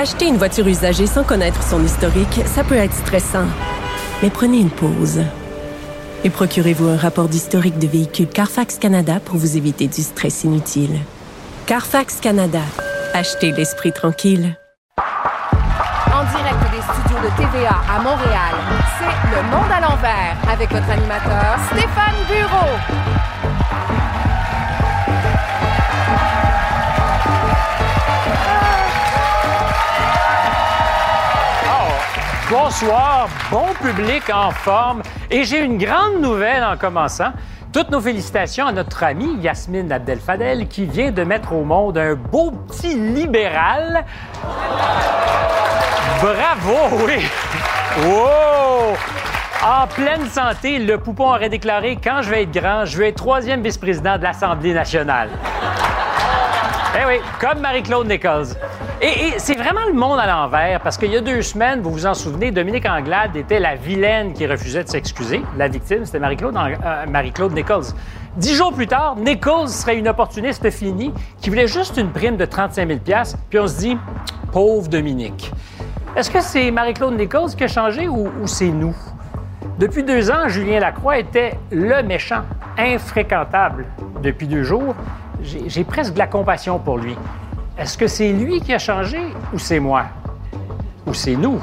Acheter une voiture usagée sans connaître son historique, ça peut être stressant. Mais prenez une pause. Et procurez-vous un rapport d'historique de véhicule Carfax Canada pour vous éviter du stress inutile. Carfax Canada. Achetez l'esprit tranquille. En direct des studios de TVA à Montréal, c'est Le Monde à l'envers avec votre animateur Stéphane Bureau. Bonsoir, bon public en forme. Et j'ai une grande nouvelle en commençant. Toutes nos félicitations à notre amie Yasmine Abdel-Fadel qui vient de mettre au monde un beau petit libéral. Bravo, oui. Wow! En pleine santé, le poupon aurait déclaré Quand je vais être grand, je vais être troisième vice-président de l'Assemblée nationale. Eh oui, comme Marie-Claude Nichols. Et, c'est vraiment le monde à l'envers, parce qu'il y a deux semaines, vous vous en souvenez, Dominique Anglade était la vilaine qui refusait de s'excuser. La victime, c'était Marie-Claude euh, Nichols. Dix jours plus tard, Nichols serait une opportuniste finie qui voulait juste une prime de 35 000 puis on se dit, pauvre Dominique. Est-ce que c'est Marie-Claude Nichols qui a changé ou c'est nous? Depuis deux ans, Julien Lacroix était le méchant, infréquentable. Depuis deux jours, j'ai presque de la compassion pour lui. Est-ce que c'est lui qui a changé ou c'est moi? Ou c'est nous?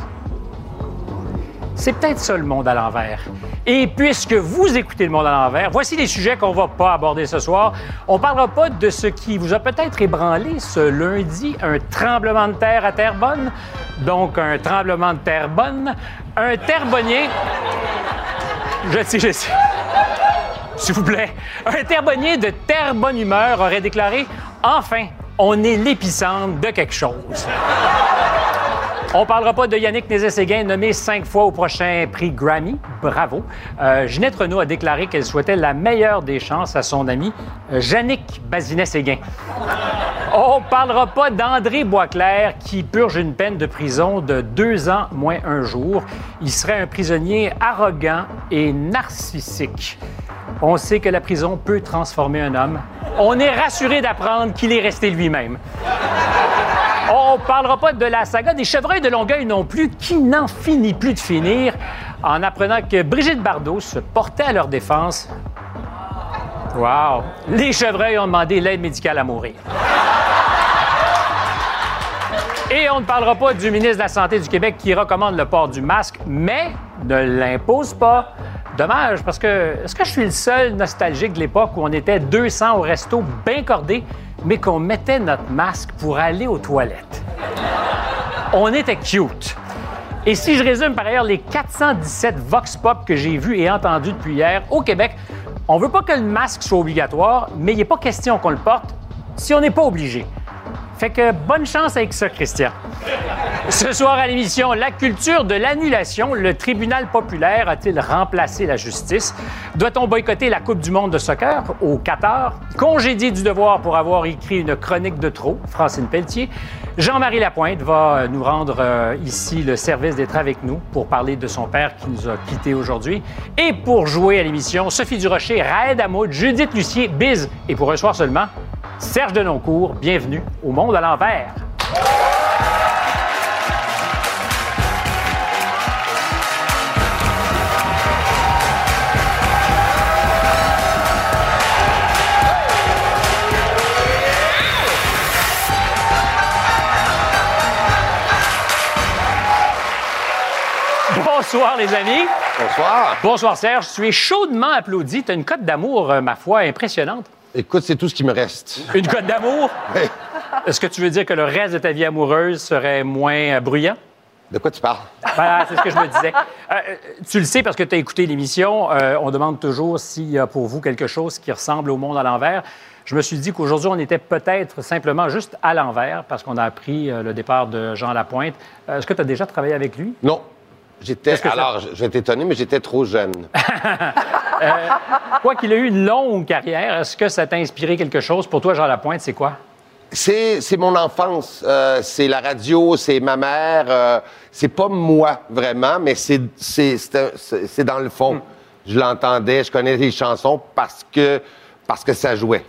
C'est peut-être ça le monde à l'envers. Et puisque vous écoutez le monde à l'envers, voici les sujets qu'on va pas aborder ce soir. On parlera pas de ce qui vous a peut-être ébranlé ce lundi, un tremblement de terre à Terrebonne. Donc, un tremblement de terre bonne. Un terrebonnier. Je sais, je sais. S'il vous plaît. Un terbonnier de terre bonne humeur aurait déclaré Enfin, on est l'épicentre de quelque chose. On parlera pas de Yannick Nézet-Séguin, nommé cinq fois au prochain prix Grammy. Bravo. Euh, Ginette Renault a déclaré qu'elle souhaitait la meilleure des chances à son ami euh, Yannick Bazinet-Séguin. On parlera pas d'André Boisclair qui purge une peine de prison de deux ans moins un jour. Il serait un prisonnier arrogant et narcissique. On sait que la prison peut transformer un homme. On est rassuré d'apprendre qu'il est resté lui-même. On parlera pas de la saga des chevreuils de Longueuil non plus, qui n'en finit plus de finir, en apprenant que Brigitte Bardot se portait à leur défense. Wow! Les chevreuils ont demandé l'aide médicale à mourir. Et on ne parlera pas du ministre de la Santé du Québec qui recommande le port du masque, mais ne l'impose pas. Dommage, parce que est-ce que je suis le seul nostalgique de l'époque où on était 200 au resto bien cordé, mais qu'on mettait notre masque pour aller aux toilettes? On était cute. Et si je résume par ailleurs les 417 vox pop que j'ai vus et entendus depuis hier au Québec, on veut pas que le masque soit obligatoire, mais il n'est pas question qu'on le porte si on n'est pas obligé. Fait que bonne chance avec ça, Christian. Ce soir à l'émission La culture de l'annulation, le tribunal populaire a-t-il remplacé la justice? Doit-on boycotter la Coupe du monde de soccer au Qatar? Congédié du devoir pour avoir écrit une chronique de trop, Francine Pelletier. Jean-Marie Lapointe va euh, nous rendre euh, ici le service d'être avec nous pour parler de son père qui nous a quittés aujourd'hui. Et pour jouer à l'émission, Sophie Durocher, Raed Hamoud, Judith Lucier, Biz. Et pour un soir seulement, Serge Denoncourt. Bienvenue au Monde à l'envers. Bonsoir, les amis. Bonsoir. Bonsoir, Serge. Tu es chaudement applaudi. Tu as une cote d'amour, euh, ma foi, impressionnante. Écoute, c'est tout ce qui me reste. Une cote d'amour? Oui. Est-ce que tu veux dire que le reste de ta vie amoureuse serait moins euh, bruyant? De quoi tu parles? Voilà, c'est ce que je me disais. Euh, tu le sais parce que tu as écouté l'émission. euh, on demande toujours s'il y a pour vous quelque chose qui ressemble au monde à l'envers. je me suis dit qu'aujourd'hui, on était peut-être simplement juste à l'envers parce qu'on a appris le départ de Jean Lapointe. Est-ce que tu as déjà travaillé avec lui? Non. J'étais. Que ça- Alors, je vais t'étonner, mais j'étais trop jeune. Quoi qu'il ait eu une longue carrière, est-ce que ça t'a inspiré quelque chose? Pour toi, Jean Lapointe, c'est quoi? C'est mon enfance. Euh, c'est la radio, c'est ma mère. euh, c'est pas moi, vraiment, mais c'est dans le fond. Je l'entendais, je connais les chansons parce que, parce que ça jouait.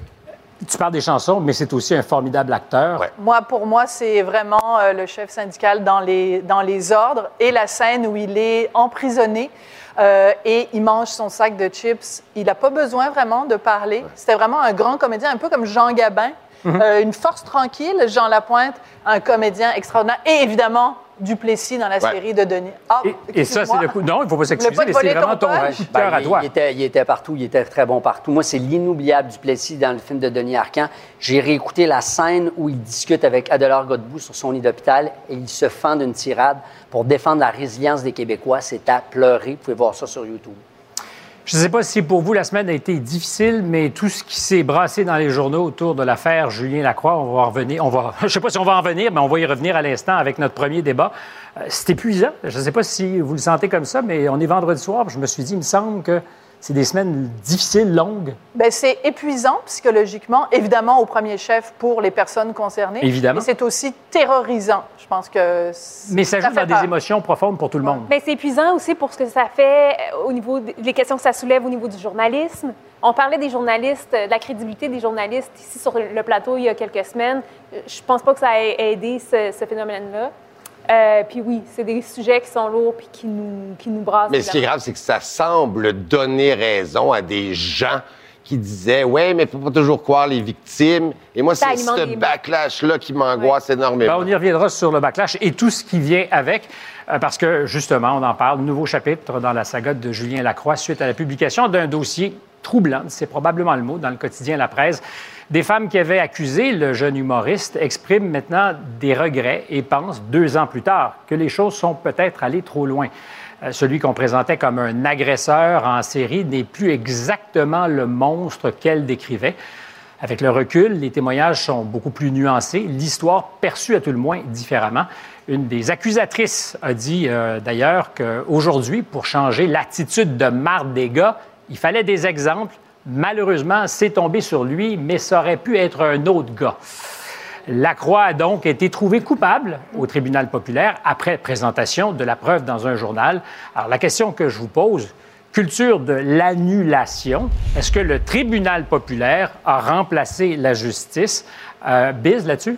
Tu parles des chansons, mais c'est aussi un formidable acteur. Ouais. Moi, pour moi, c'est vraiment euh, le chef syndical dans les, dans les ordres et la scène où il est emprisonné euh, et il mange son sac de chips. Il n'a pas besoin vraiment de parler. C'était vraiment un grand comédien, un peu comme Jean Gabin. Euh, une force tranquille, Jean Lapointe, un comédien extraordinaire. Et évidemment, Duplessis dans la Ouais. série de Denis. Ah, Et, et ça, c'est le coup. Non, il ne faut pas s'excuser, mais c'est vraiment ton ton punch. coup de Ben, cœur à il, toi. il était, il était partout, il était très bon partout. Moi, c'est l'inoubliable Duplessis dans le film de Denis Arcand. J'ai réécouté la scène où il discute avec Adélard Godbout sur son lit d'hôpital et il se fend d'une tirade pour défendre la résilience des Québécois. C'est à pleurer. Vous pouvez voir ça sur YouTube. Je ne sais pas si pour vous la semaine a été difficile, mais tout ce qui s'est brassé dans les journaux autour de l'affaire Julien Lacroix, on va en revenir. On va, je ne sais pas si on va en venir, mais on va y revenir à l'instant avec notre premier débat. Euh, C'est épuisant. Je ne sais pas si vous le sentez comme ça, mais on est vendredi soir. Je me suis dit, il me semble que c'est des semaines difficiles, longues. Ben, c'est épuisant psychologiquement, évidemment au premier chef pour les personnes concernées. Évidemment. Mais c'est aussi terrorisant. Je pense que. Mais ça joue dans des émotions profondes pour tout le monde. Bien, c'est épuisant aussi pour ce que ça fait euh, au niveau des questions que ça soulève au niveau du journalisme. On parlait des journalistes, euh, de la crédibilité des journalistes ici sur le plateau il y a quelques semaines. Euh, Je pense pas que ça ait aidé ce, ce phénomène-là. Euh, puis oui, c'est des sujets qui sont lourds puis qui nous, qui nous brassent. Mais ce qui est grave, c'est que ça semble donner raison à des gens qui disaient Ouais, mais il faut pas toujours croire les victimes. Et moi, c'est ce backlash-là qui m'angoisse Ben, énormément. on y reviendra sur le backlash et tout ce qui vient avec, euh, parce que justement, on en parle, nouveau chapitre dans la saga de Julien Lacroix suite à la publication d'un dossier troublant, c'est probablement le mot, dans le quotidien La Presse. Des femmes qui avaient accusé le jeune humoriste expriment maintenant des regrets et pensent, deux ans plus tard, que les choses sont peut-être allées trop loin. Euh, Celui qu'on présentait comme un agresseur en série n'est plus exactement le monstre qu'elle décrivait. Avec le recul, les témoignages sont beaucoup plus nuancés, l'histoire perçue à tout le moins différemment. Une des accusatrices a dit euh, d'ailleurs qu'aujourd'hui, pour changer l'attitude de marde des gars, il fallait des exemples. Malheureusement, c'est tombé sur lui, mais ça aurait pu être un autre gars. Lacroix a donc été trouvé coupable au tribunal populaire après présentation de la preuve dans un journal. Alors la question que je vous pose, culture de l'annulation, est-ce que le tribunal populaire a remplacé la justice? Euh, Biz là-dessus?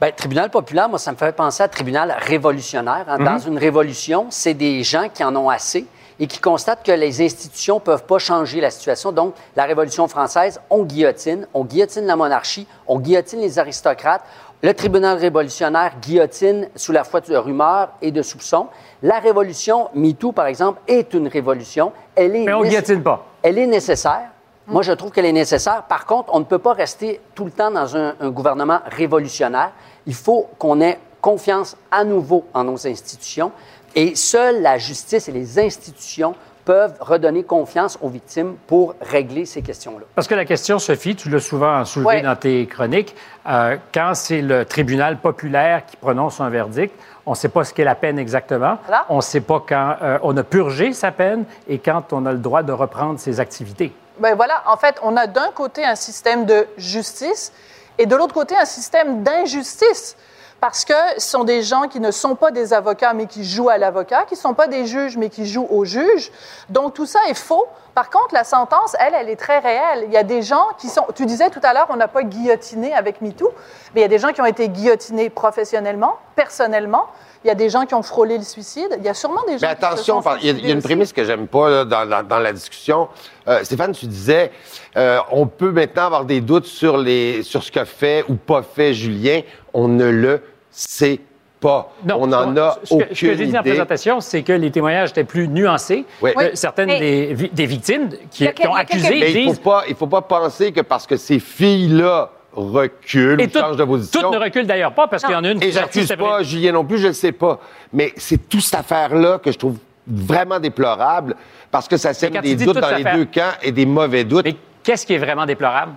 Bien, tribunal populaire, moi, ça me fait penser à tribunal révolutionnaire. hein. Dans une révolution, c'est des gens qui en ont assez et qui constatent que les institutions ne peuvent pas changer la situation. Donc, la Révolution française, on guillotine, on guillotine la monarchie, on guillotine les aristocrates. Le tribunal révolutionnaire guillotine sous la foi de rumeurs et de soupçons. La révolution MeToo, par exemple, est une révolution. Elle est Mais on guillotine pas. elle est nécessaire. Moi, je trouve qu'elle est nécessaire. Par contre, on ne peut pas rester tout le temps dans un, un gouvernement révolutionnaire. Il faut qu'on ait confiance à nouveau en nos institutions. Et seule la justice et les institutions peuvent redonner confiance aux victimes pour régler ces questions-là. Parce que la question, Sophie, tu l'as souvent soulevé Ouais. dans tes chroniques, euh, quand c'est le tribunal populaire qui prononce un verdict, on ne sait pas ce qu'est la peine exactement. Voilà. On ne sait pas quand euh, on a purgé sa peine et quand on a le droit de reprendre ses activités. Ben voilà, en fait, on a d'un côté un système de justice et de l'autre côté un système d'injustice. Parce que ce sont des gens qui ne sont pas des avocats, mais qui jouent à l'avocat, qui ne sont pas des juges, mais qui jouent au juge. Donc tout ça est faux. Par contre, la sentence, elle, elle est très réelle. Il y a des gens qui sont. Tu disais tout à l'heure, on n'a pas guillotiné avec MeToo, mais il y a des gens qui ont été guillotinés professionnellement, personnellement. Il y a des gens qui ont frôlé le suicide. Il y a sûrement des gens Mais qui se attention, sont il y, a- il y a une aussi. prémisse que j'aime pas là, dans, dans- dans la discussion. Euh, Stéphane, tu disais, euh, on peut maintenant avoir des doutes sur, les, sur ce qu'a fait ou pas fait Julien. On ne le sait pas. on n'en a ce que, aucune ce que j'ai dit en idée. présentation, c'est que les témoignages étaient plus nuancés. Oui. Euh, certaines des, vi- des victimes qui, ont accusé quelques- Mais il disent... faut pas, il faut pas penser que parce que ces filles-là reculent Et ou changent de position. toutes ne reculent d'ailleurs pas parce qu'il y en a une qui Et j'accuse pas. Julien non plus, je ne sais pas. Mais c'est toute cette affaire-là que je trouve vraiment déplorable parce que ça sème des doutes dans les affaire- deux camps et des mauvais doutes. Mais qu'est-ce qui est vraiment déplorable?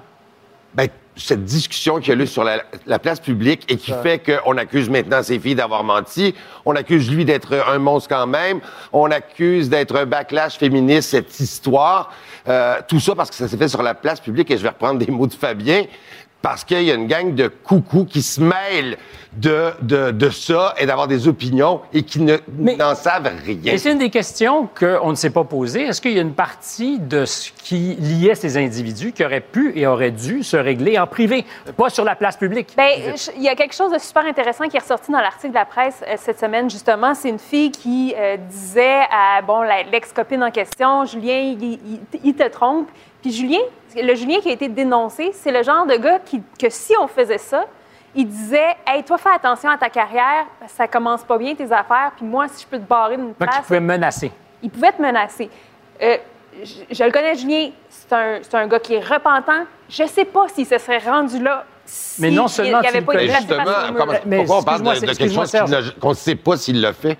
ben, cette discussion qu'il y a eu sur la, la place publique et qui fait qu'on accuse maintenant ces filles d'avoir menti, on accuse lui d'être un monstre quand même, on accuse d'être un backlash féministe, cette histoire, euh, tout ça parce que ça s'est fait sur la place publique et je vais reprendre des mots de Fabien parce qu'il y a une gang de coucous qui se mêlent de, de, de ça et d'avoir des opinions et qui ne- Mais- n'en savent rien. Et c'est une des questions qu'on ne s'est pas posées. Est-ce qu'il y a une partie de ce qui liait ces individus qui aurait pu et aurait dû se régler en privé, pas sur la place publique? Bien, il y a quelque chose de super intéressant qui est ressorti dans l'article de la presse euh, cette semaine, justement. C'est une fille qui euh, disait à bon, la- l'ex-copine en question, Julien, il, il- il te trompe. Puis Julien, le Julien qui a été dénoncé, c'est le genre de gars qui, que si on faisait ça, il disait Hey, toi, fais attention à ta carrière, ça commence pas bien tes affaires, puis moi, si je peux te barrer d'une Donc, place. il pouvait menacer. il pouvait te menacer. Euh, je, je le connais, Julien, c'est un, gars qui est repentant. Je sais pas s'il se serait rendu là. si Mais non seulement il n'y avait tu pas justement, Mais pourquoi on parle de, de quelque chose qu'on ne sait pas s'il l'a fait?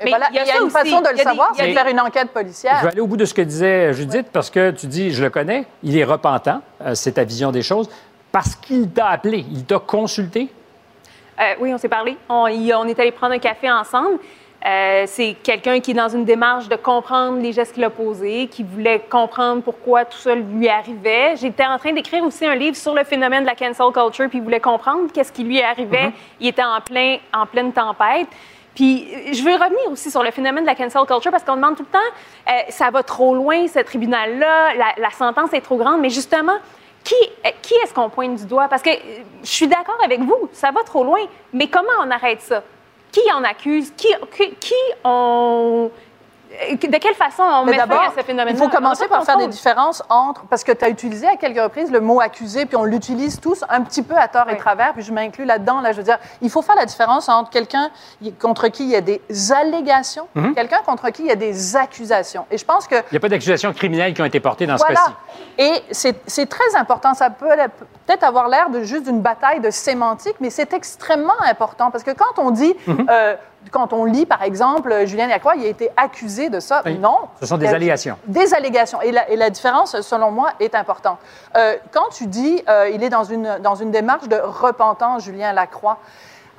Et Mais voilà, il y a il y a ça une aussi. façon de le savoir, il y a c'est de faire une enquête Je policière. vais aller au bout de ce que disait Judith parce que tu dis, je le connais, il est repentant, euh, c'est ta vision des choses, parce qu'il t'a appelé, il t'a consulté? Euh, oui, on s'est parlé. On, est allé prendre un café ensemble. Euh, c'est quelqu'un qui est dans une démarche de comprendre les gestes qu'il a posés, qui voulait comprendre pourquoi tout ça lui arrivait. J'étais en train d'écrire aussi un livre sur le phénomène de la cancel culture, puis il voulait comprendre qu'est-ce qui lui arrivait. Il était en, plein, en pleine tempête. Puis euh, je veux revenir aussi sur le phénomène de la cancel culture parce qu'on demande tout le temps, euh, ça va trop loin, ce tribunal-là, la, sentence est trop grande, mais justement, qui, euh, qui est-ce qu'on pointe du doigt? Parce que je suis d'accord avec vous, ça va trop loin, mais comment on arrête ça? Qui en accuse? Qui, qui, qui on... euh, De quelle façon on Mais met fin d'abord, à ce phénomène il faut commencer par faire des différences entre, parce que tu as utilisé à quelques reprises le mot accusé, puis on l'utilise tous un petit peu à tort et Oui. travers, puis je m'inclus là-dedans. Là, je veux dire, il faut faire la différence entre quelqu'un contre qui il y a des allégations, Mhm. quelqu'un contre qui il y a des accusations. Et je pense que Il n'y a pas d'accusations criminelles qui ont été portées dans ce voilà. cas-ci. Et c'est c'est très important. Ça peut peut-être avoir l'air de juste d'une bataille de sémantique, mais c'est extrêmement important parce que quand on dit, Mhm. euh, quand on lit, par exemple, Julien Lacroix, il a été accusé de ça. Oui. Non. Ce sont des allégations. Des allégations. Et la, et la différence, selon moi, est importante. Euh, quand tu dis, euh, il est dans une, dans une démarche de repentance, Julien Lacroix,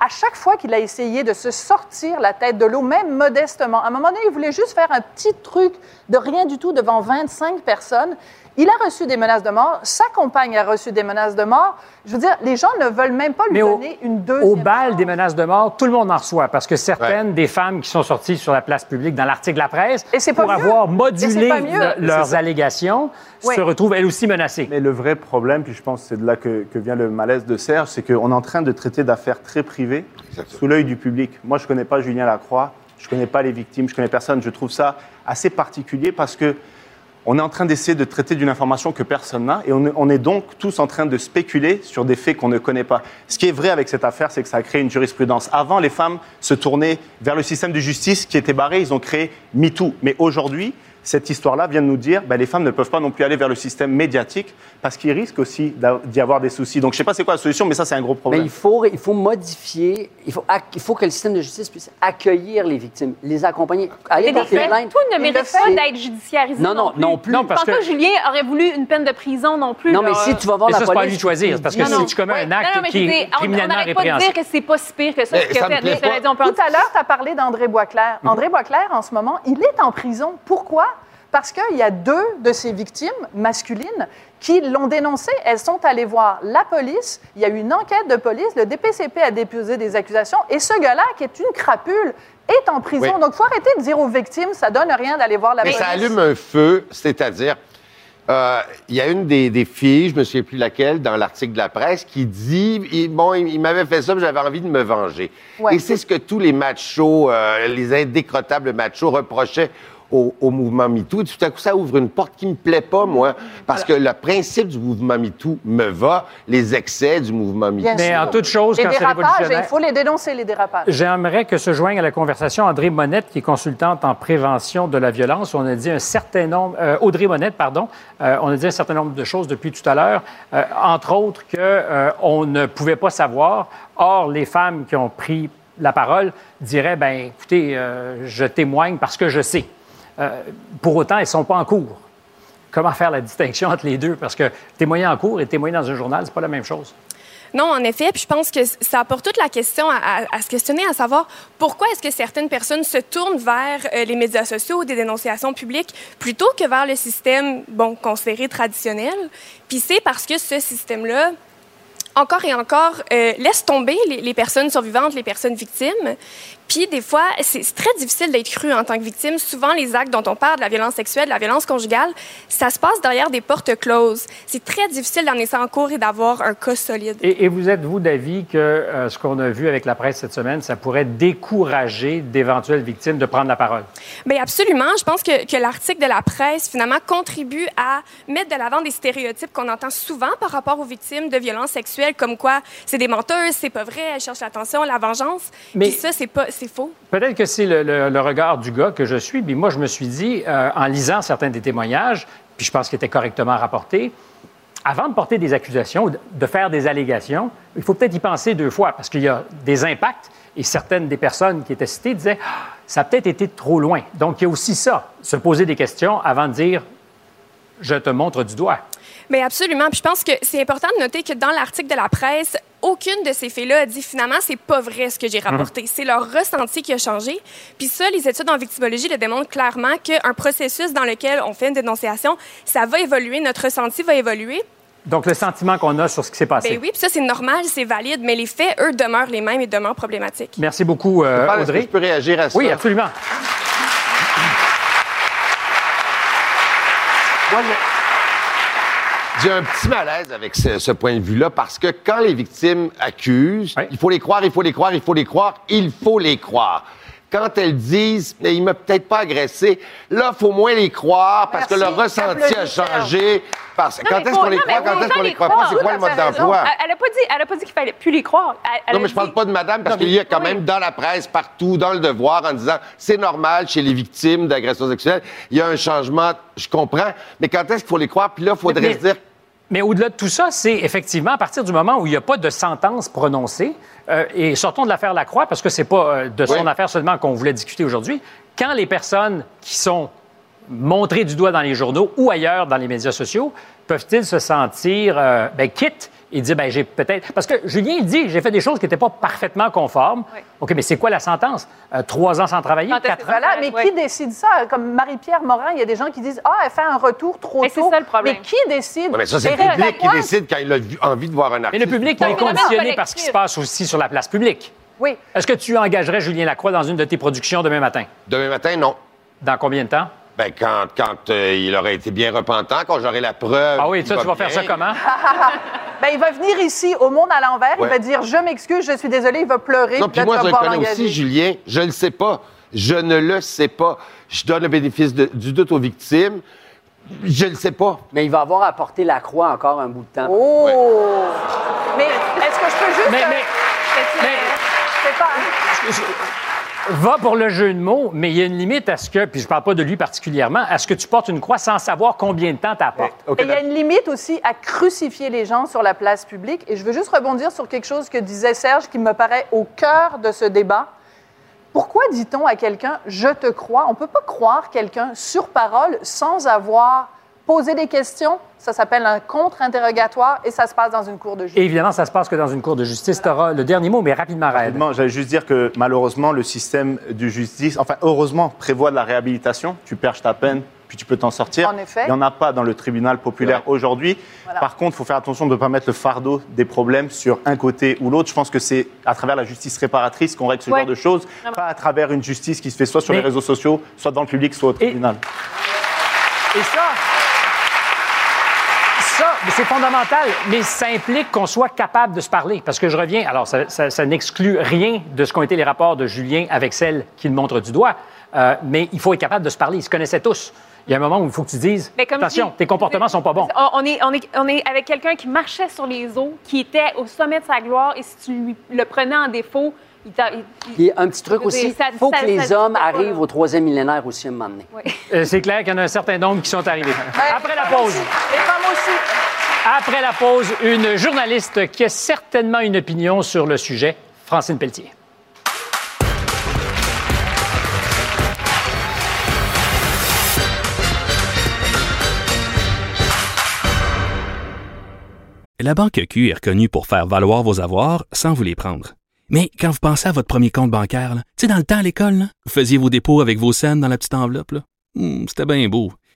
à chaque fois qu'il a essayé de se sortir la tête de l'eau, même modestement, à un moment donné, il voulait juste faire un petit truc de rien du tout devant 25 personnes. Il a reçu des menaces de mort. Sa compagne a reçu des menaces de mort. Je veux dire, les gens ne veulent même pas lui Mais au- donner une deuxième Au bal chance. des menaces de mort, tout le monde en reçoit parce que certaines des femmes qui sont sorties sur la place publique dans l'article de la presse, Et pour mieux. avoir modulé le- leurs allégations, Oui. se retrouvent elles aussi menacées. Mais le vrai problème, puis je pense que c'est de là que, que vient le malaise de Serge, c'est qu'on est en train de traiter d'affaires très privées Exactement. sous l'œil du public. Moi, je ne connais pas Julien Lacroix, je ne connais pas les victimes, je ne connais personne. Je trouve ça assez particulier parce que on est en train d'essayer de traiter d'une information que personne n'a et on est, on est donc tous en train de spéculer sur des faits qu'on ne connaît pas. Ce qui est vrai avec cette affaire, c'est que ça a créé une jurisprudence. Avant, les femmes se tournaient vers le système de justice qui était barré, ils ont créé MeToo. Mais aujourd'hui, cette histoire-là vient de nous dire ben, les femmes ne peuvent pas non plus aller vers le système médiatique parce qu'ils risquent aussi d'y avoir des soucis. Donc je ne sais pas c'est quoi la solution, mais ça c'est un gros Mais problème. il faut, il faut modifier, il faut, il faut que le système de justice puisse accueillir les victimes, les accompagner, aller porter les- plainte. tout ne mérite pas d'être judiciarisé. Non, non, plus. non plus. Non, Je parce pense pas que- que Julien aurait voulu une peine de prison non plus. Non, là. mais si tu vas voir Mais la ça, c'est pas à police... lui de choisir, parce que Non, si non. tu commets Oui. un acte non, qui je est on- pas de dire que c'est pas si pire que ça, Mais ça pas. Tout à l'heure, tu as parlé d'André Boisclair. Mhm. André Boisclair, en ce moment, il est en prison. Pourquoi? Parce qu'il y a deux de ses victimes masculines qui l'ont dénoncé. Elles sont allées voir la police. Il y a eu une enquête de police. Le DPCP a déposé des accusations. Et ce gars-là, qui est une crapule, est en prison. Oui. Donc, il faut arrêter de dire aux victimes, ça donne rien d'aller voir la Mais police. ça allume un feu, c'est-à-dire, euh, il y a une des, des filles, je me souviens plus laquelle, dans l'article de la presse, qui dit, il- bon, il, il m'avait fait ça, mais j'avais envie de me venger. Ouais. Et c'est ce que tous les machos, euh, les indécrottables machos reprochaient au, au mouvement MeToo. Et tout à coup, ça ouvre une porte qui me plaît pas, moi, parce que le principe du mouvement MeToo me va, les excès du mouvement MeToo. Bien Mais en toute chose, Les quand c'est dérapages, révolutionnaire... il faut les dénoncer, les dérapages. J'aimerais que se joigne à la conversation André Monette, qui est consultante en prévention de la violence. On a dit un certain nombre, euh, Audrey Monette, pardon, euh, on a dit un certain nombre de choses depuis tout à l'heure, euh, entre autres que euh, on ne pouvait pas savoir. Or, les femmes qui ont pris la parole diraient, ben, écoutez, euh, je témoigne parce que je sais. Euh, pour autant, elles ne sont pas en cours. comment faire la distinction entre les deux? Parce que témoigner en cours et témoigner dans un journal, c'est pas la même chose. Non, en effet. Puis je pense que ça apporte toute la question à, se questionner, à savoir pourquoi est-ce que certaines personnes se tournent vers euh, les médias sociaux ou des dénonciations publiques plutôt que vers le système, bon, considéré traditionnel. Puis c'est parce que ce système-là, encore et encore, euh, laisse tomber les personnes survivantes, les personnes victimes. Puis des fois, c'est très difficile d'être cru en tant que victime. Souvent, les actes dont on parle, de la violence sexuelle, de la violence conjugale, ça se passe derrière des portes closes. C'est très difficile d'emmener ça en cours et d'avoir un cas solide. Et, et vous êtes-vous d'avis que euh, ce qu'on a vu avec la presse cette semaine, ça pourrait décourager d'éventuelles victimes de prendre la parole? Bien, absolument. Je pense que, que l'article de la presse, finalement, contribue à mettre de l'avant des stéréotypes qu'on entend souvent par rapport aux victimes de violences sexuelles, comme quoi c'est des menteuses, c'est pas vrai, elles cherchent l'attention, la vengeance. Mais- Puis ça, c'est pas, Peut-être que c'est le, regard du gars que je suis. Puis moi, je me suis dit, euh, en lisant certains des témoignages, puis je pense qu'ils étaient correctement rapportés, avant de porter des accusations, de faire des allégations, il faut peut-être y penser deux fois, parce qu'il y a des impacts, et certaines des personnes qui étaient citées disaient, Ah, ça a peut-être été trop loin. Donc, il y a aussi ça, se poser des questions avant de dire, je te montre du doigt. Mais absolument. Puis je pense que c'est important de noter que dans l'article de la presse, aucune de ces faits-là a dit finalement c'est pas vrai ce que j'ai rapporté. C'est leur ressenti qui a changé. Puis ça, les études en victimologie le démontrent clairement qu'un processus dans lequel on fait une dénonciation, ça va évoluer, notre ressenti va évoluer. Donc, le sentiment qu'on a sur ce qui s'est passé. Ben oui, puis ça c'est normal, c'est valide, mais les faits, eux, demeurent les mêmes et demeurent problématiques. Merci beaucoup, euh, Est-ce que Audrey. je peux réagir à ça? Oui, absolument. Moi, je- J'ai un petit malaise avec ce, ce point de vue-là parce que quand les victimes accusent, Oui. il faut les croire, il faut les croire, il faut les croire, il faut les croire. Quand elles disent, mais il m'a peut-être pas agressé, là, faut moins les croire parce que leur ressenti a changé. Parce... Non, Quand est-ce qu'on les croit, quand est-ce qu'on les croit? pas, c'est quoi le mode d'emploi? Elle, elle a pas dit, elle a pas dit qu'il fallait plus les croire. Elle- elle Non, mais je parle dit- pas de madame, parce qu'il y a quand oui. même dans la presse, partout, dans le devoir, en disant c'est normal chez les victimes d'agressions sexuelles. Il y a un changement, je comprends, mais quand est-ce qu'il faut les croire? Puis là, il faudrait Mais- se dire Mais au-delà de tout ça, c'est effectivement à partir du moment où il n'y a pas de sentence prononcée, euh, et sortons de l'affaire Lacroix, parce que c'est pas euh, de son Oui. affaire seulement qu'on voulait discuter aujourd'hui, quand les personnes qui sont montrées du doigt dans les journaux ou ailleurs dans les médias sociaux, peuvent-ils se sentir euh, ben, quittes et dire, ben, j'ai peut-être... Parce que Julien, il dit, j'ai fait des choses qui n'étaient pas parfaitement conformes. Oui. OK, mais c'est quoi la sentence? Euh, trois ans sans travailler? Quand Quatre ans? Voilà, mais qui décide ça? Comme Marie-Pierre Morin, il y a des gens qui disent Ah, elle fait un retour trop Mais tôt. c'est ça, le problème. Mais qui décide? Ouais, mais ça, c'est le public qui décide quand il a envie de voir un Mais artiste. le public il est conditionné par ce qui se passe aussi sur la place publique. Oui. Est-ce que tu engagerais Julien Lacroix dans une de tes productions demain matin? Demain matin, non. Dans combien de temps? Ben, quand, quand euh, il aurait été bien repentant, quand j'aurai la preuve. Ah oui, ça, tu va vas faire ça comment? Ben, il va venir ici, au monde à l'envers, Ouais. il va dire Je m'excuse, je suis désolé, il va pleurer. Non, puis moi, je le connais aussi, Julien. Je ne sais pas. Je ne le sais pas. Je donne le bénéfice de- du doute aux victimes. Je ne le sais pas. Mais il va avoir à porter la croix encore un bout de temps. Oh! Ouais. Mais est-ce que je peux juste. Mais, euh, mais, c'est- mais- c'est pas- va pour le jeu de mots, mais il y a une limite à ce que, puis je parle pas de lui particulièrement, à ce que tu portes une croix sans savoir combien de temps tu apportes. OK, Et il y a une limite aussi à crucifier les gens sur la place publique. Et je veux juste rebondir sur quelque chose que disait Serge qui me paraît au cœur de ce débat. Pourquoi dit-on à quelqu'un je te crois? On ne peut pas croire quelqu'un sur parole sans avoir posé des questions. Ça s'appelle un contre-interrogatoire et ça se passe dans une cour de Et justice. évidemment, ça se passe que dans une cour de justice. Tu auras le dernier mot, mais rapidement, Raed. Rapidement, J'allais juste dire que malheureusement, le système de justice, enfin heureusement, prévoit de la réhabilitation. Tu perches ta peine, puis tu peux t'en sortir. En effet. Il n'y en a pas dans le tribunal populaire aujourd'hui. Voilà. Par contre, il faut faire attention de ne pas mettre le fardeau des problèmes sur un côté ou l'autre. Je pense que c'est à travers la justice réparatrice qu'on règle ce Ouais. genre de choses, Vraiment. pas à travers une justice qui se fait soit sur Mais- les réseaux sociaux, soit dans le public, soit au tribunal. Et ça, c'est fondamental, mais ça implique qu'on soit capable de se parler. Parce que je reviens, alors ça, ça- ça n'exclut rien de ce qu'ont été les rapports de Julien avec celle qu'il montre du doigt, euh, mais il faut être capable de se parler. Ils se connaissaient tous. Il y a un moment où il faut que tu dises Mais comme je attention, dis, tes comportements sont pas bons. On, on est, on, est, on est avec quelqu'un qui marchait sur les eaux, qui était au sommet de sa gloire, et si tu lui, le prenais en défaut, il t'a. il- il- un petit truc aussi, il faut ça- que les ça- hommes ça- arrivent au troisième millénaire aussi à un moment donné. Euh, c'est clair qu'il y en a un certain nombre qui sont arrivés. Après la pause. Les femmes aussi. Après la pause, une journaliste qui a certainement une opinion sur le sujet, Francine Pelletier. La banque Q est reconnue pour faire valoir vos avoirs sans vous les prendre. Mais quand vous pensez à votre premier compte bancaire, tu sais, dans le temps à l'école, vous faisiez vos dépôts avec vos scènes dans la petite enveloppe. Hmm, c'était bien beau.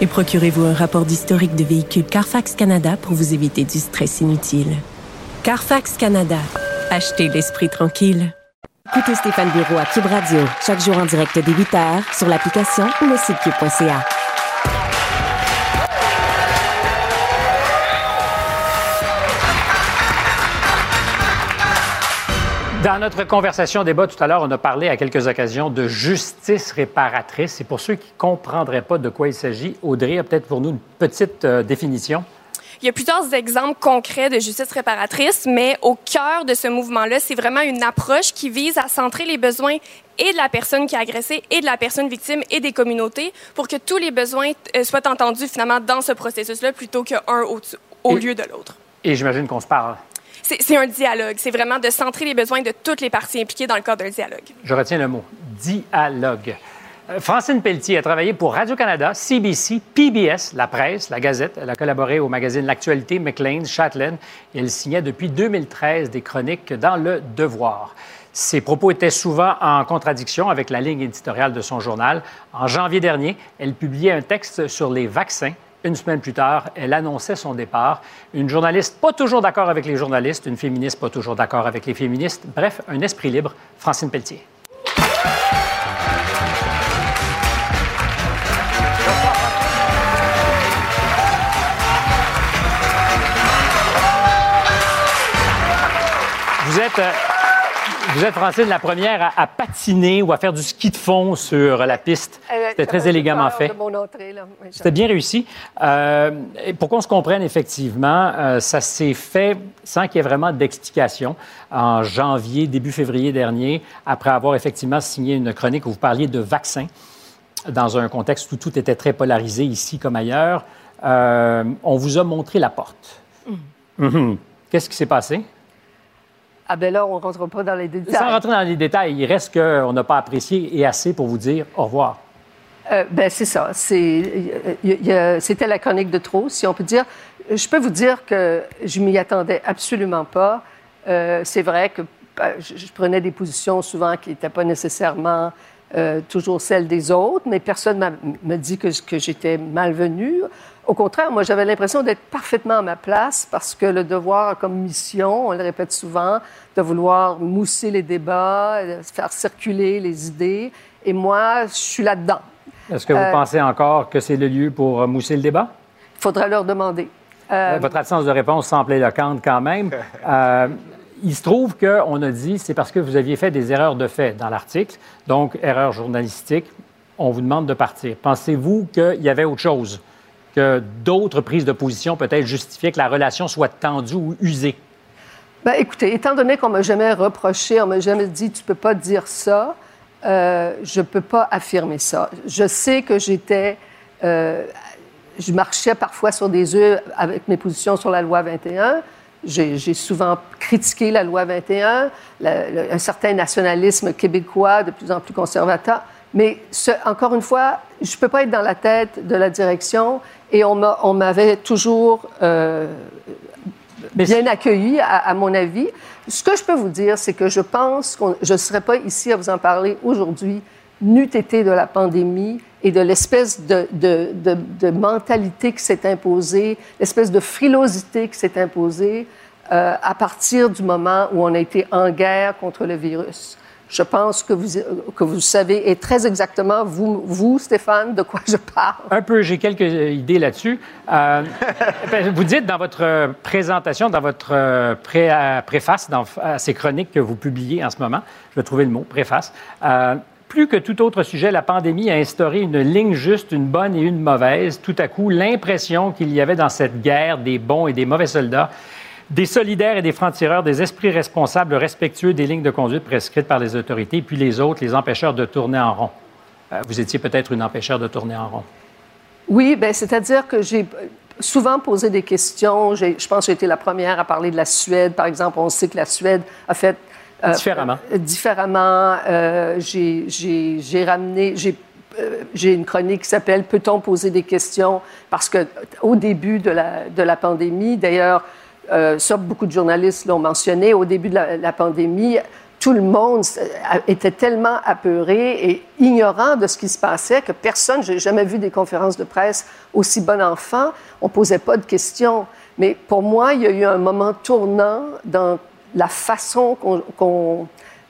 Et procurez-vous un rapport d'historique de véhicule Carfax Canada pour vous éviter du stress inutile. Carfax Canada. Achetez l'esprit tranquille. Écoutez Stéphane Bureau à Cube Radio, chaque jour en direct dès 8h sur l'application ou le site cube.ca. Dans notre conversation débat tout à l'heure, on a parlé à quelques occasions de justice réparatrice. Et pour ceux qui ne comprendraient pas de quoi il s'agit, Audrey a peut-être pour nous une petite euh, définition. Il y a plusieurs exemples concrets de justice réparatrice, mais au cœur de ce mouvement-là, c'est vraiment une approche qui vise à centrer les besoins et de la personne qui est agressée et de la personne victime et des communautés pour que tous les besoins euh, soient entendus finalement dans ce processus-là plutôt qu'un au, au Et- lieu de l'autre. Et j'imagine qu'on se parle. C'est un dialogue. C'est vraiment de centrer les besoins de toutes les parties impliquées dans le cadre d'un dialogue. Je retiens le mot dialogue. Euh, Francine Pelletier a travaillé pour Radio-Canada, CBC, PBS, La Presse, La Gazette. Elle a collaboré au magazine L'Actualité, Maclean, Châtelaine et elle signait depuis 2013 des chroniques dans Le Devoir. Ses propos étaient souvent en contradiction avec la ligne éditoriale de son journal. En janvier dernier, elle publiait un texte sur les vaccins. Une semaine plus tard, elle annonçait son départ. Une journaliste pas toujours d'accord avec les journalistes, une féministe pas toujours d'accord avec les féministes. Bref, un esprit libre. Francine Pelletier. Vous êtes, euh, vous êtes, Francine, la première à, à patiner ou à faire du ski de fond sur la piste. C'était très élégamment fait. C'était bien réussi. Euh, pour qu'on se comprenne, effectivement, euh, ça s'est fait sans qu'il y ait vraiment d'explication. En janvier, début février dernier, après avoir effectivement signé une chronique où vous parliez de vaccins, dans un contexte où tout était très polarisé, ici comme ailleurs, euh, on vous a montré la porte. Mhm. Qu'est-ce qui s'est passé? Ah ben là, on ne rentre pas dans les détails. Sans rentrer dans les détails, il reste qu'on n'a pas apprécié et assez pour vous dire au revoir. Euh, ben c'est ça. C'était la chronique de trop, si on peut dire. Je peux vous dire que je m'y attendais absolument pas. Euh, c'est vrai que ben, je, prenais des positions souvent qui n'étaient pas nécessairement euh, toujours celles des autres, mais personne m'a me dit que, que j'étais malvenue. Au contraire, moi, j'avais l'impression d'être parfaitement à ma place parce que le devoir a comme mission, on le répète souvent, de vouloir mousser les débats, euh, faire circuler les idées. Et moi, je suis là-dedans. Est-ce que vous Euh, pensez encore que c'est le lieu pour euh, mousser le débat? Il faudra leur demander. Euh, Votre absence de réponse semble éloquente quand même. Euh, il se trouve qu'on a dit c'est parce que vous aviez fait des erreurs de fait dans l'article, donc erreur journalistique. On vous demande de partir. Pensez-vous qu'il y avait autre chose, que d'autres prises de position peut-être justifiaient que la relation soit tendue ou usée? Ben, écoutez, étant donné qu'on m'a jamais reproché, on m'a jamais dit tu peux pas dire ça, euh, je peux pas affirmer ça. Je sais que j'étais, euh, je marchais parfois sur des œufs avec mes positions sur la loi 21. J'ai souvent critiqué la loi 21, la- le- un certain nationalisme québécois de plus en plus conservateur. Mais ce- encore une fois, je peux pas être dans la tête de la direction et on m'a- on m'avait toujours euh, bien accueilli, à, à mon avis. Ce que je peux vous dire, c'est que je pense que je ne serais pas ici à vous en parler aujourd'hui, n'eût été de la pandémie et de l'espèce de, de, de- de mentalité qui s'est imposée, l'espèce de frilosité qui s'est imposée euh, à partir du moment où on a été en guerre contre le virus. Je pense que vous, que vous savez, et très exactement, vous, vous, Stéphane, de quoi je parle. Un peu, j'ai quelques idées là-dessus. Euh, ben, vous dites dans votre euh, présentation, dans votre euh, pré- préface, dans ces chroniques que vous publiez en ce moment, je vais trouver le mot, préface, euh, plus que tout autre sujet, la pandémie a instauré une ligne juste, une bonne et une mauvaise. Tout à coup, l'impression qu'il y avait dans cette guerre des bons et des mauvais soldats Des solidaires et des francs-tireurs, des esprits responsables, respectueux des lignes de conduite prescrites par les autorités, puis les autres, les empêcheurs de tourner en rond. Euh, vous étiez peut-être une empêcheur de tourner en rond. Oui, ben, c'est-à-dire que j'ai souvent posé des questions. Je pense que j'ai été la première à parler de la Suède, par exemple. On sait que la Suède a fait... Euh, différemment. Euh, différemment. j'ai ramené... J'ai une chronique qui s'appelle Peut-on poser des questions? Parce que au début de la, de la pandémie, d'ailleurs, ça, beaucoup de journalistes l'ont mentionné, au début de la pandémie, tout le monde était tellement apeuré et ignorant de ce qui se passait que personne, j'ai jamais vu des conférences de presse aussi bon enfant, on posait pas de questions. Mais pour moi, il y a eu un moment tournant dans la façon qu'on,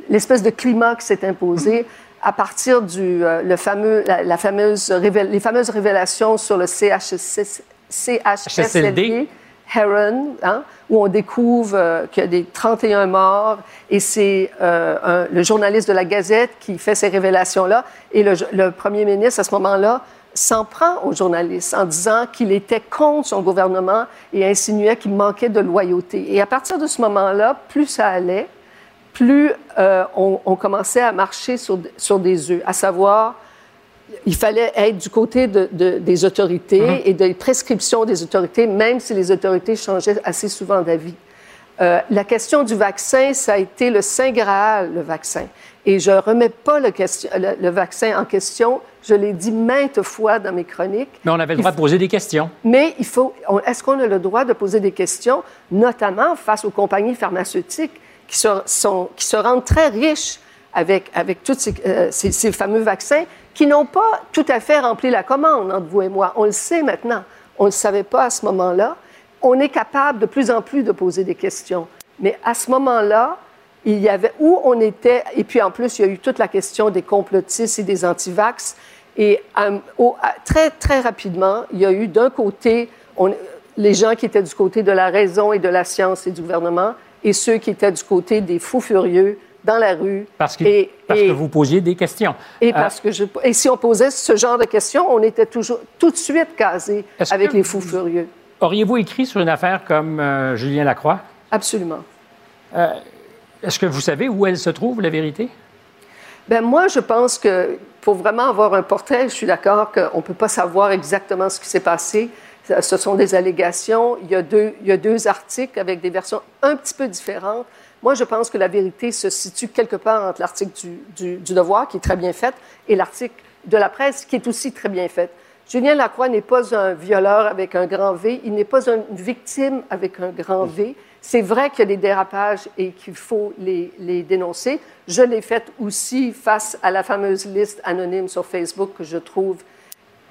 l'espèce de climat qui s'est imposé à partir du euh, le fameux, la, fameuse les fameuses révélations sur le CHSLD Heron, hein, où on découvre euh, qu'il y a des 31 morts, et c'est euh, le journaliste de la Gazette qui fait ces révélations-là, et le, premier ministre, à ce moment-là, s'en prend aux journalistes en disant qu'il était contre son gouvernement et insinuait qu'il manquait de loyauté. Et à partir de ce moment-là, plus ça allait, plus euh, on, on, commençait à marcher sur, sur des œufs, à savoir il fallait être du côté des autorités mhm. et des prescriptions des autorités, même si les autorités changeaient assez souvent d'avis. Euh, la question du vaccin, ça a été le Saint Graal, le vaccin. Et je ne remets pas le, le, vaccin en question. Je l'ai dit maintes fois dans mes chroniques. Mais on avait le droit de poser des questions. Mais il faut. Est-ce qu'on a le droit de poser des questions, notamment face aux compagnies pharmaceutiques qui se, sont, qui se rendent très riches avec, avec tous ces, euh, ces, fameux vaccins qui n'ont pas tout à fait rempli la commande entre vous et moi. On le sait maintenant. On ne le savait pas à ce moment-là. On est capable de plus en plus de poser des questions. Mais à ce moment-là, il y avait où on était, et puis en plus, il y a eu toute la question des complotistes et des antivax. Et euh, très, très rapidement, il y a eu d'un côté les gens qui étaient du côté de la raison et de la science et du gouvernement, et ceux qui étaient du côté des fous furieux dans la rue. Parce que, et, parce que vous posiez des questions. Et, euh, parce que je, et si on posait ce genre de questions, on était toujours tout de suite casé avec les fous furieux. Auriez-vous écrit sur une affaire comme euh, Julien Lacroix? Absolument. Euh, est-ce que vous savez où elle se trouve, la vérité? Ben moi, je pense que pour vraiment avoir un portrait, je suis d'accord qu'on ne peut pas savoir exactement ce qui s'est passé. Ce sont des allégations. Il y, a deux, il y a deux articles avec des versions un petit peu différentes. Moi, je pense que la vérité se situe quelque part entre l'article du, Devoir, qui est très bien fait, et l'article de la presse, qui est aussi très bien fait. Julien Lacroix n'est pas un violeur avec un grand V, il n'est pas une victime avec un grand V. C'est vrai qu'il y a des dérapages et qu'il faut les, dénoncer. Je l'ai fait aussi face à la fameuse liste anonyme sur Facebook que je trouve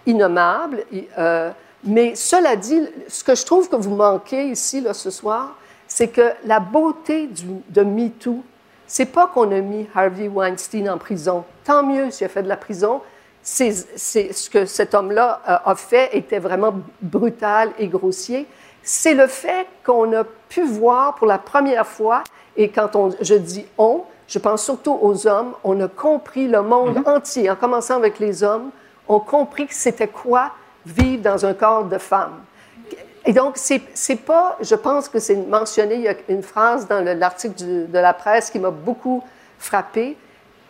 innommable. Euh, mais cela dit, ce que je trouve que vous manquez ici, là, ce soir, c'est que la beauté du, de MeToo, c'est pas qu'on a mis Harvey Weinstein en prison. Tant mieux s'il a fait de la prison. C'est, ce que cet homme-là euh, a fait était vraiment brutal et grossier. C'est le fait qu'on a pu voir pour la première fois, et quand on, je dis on, je pense surtout aux hommes, on a compris le monde mm-hmm. entier, en commençant avec les hommes, ont compris que c'était quoi vivre dans un corps de femme. Et donc, c'est pas, je pense que c'est mentionné, il y a une phrase dans l'article de la presse qui m'a beaucoup frappé.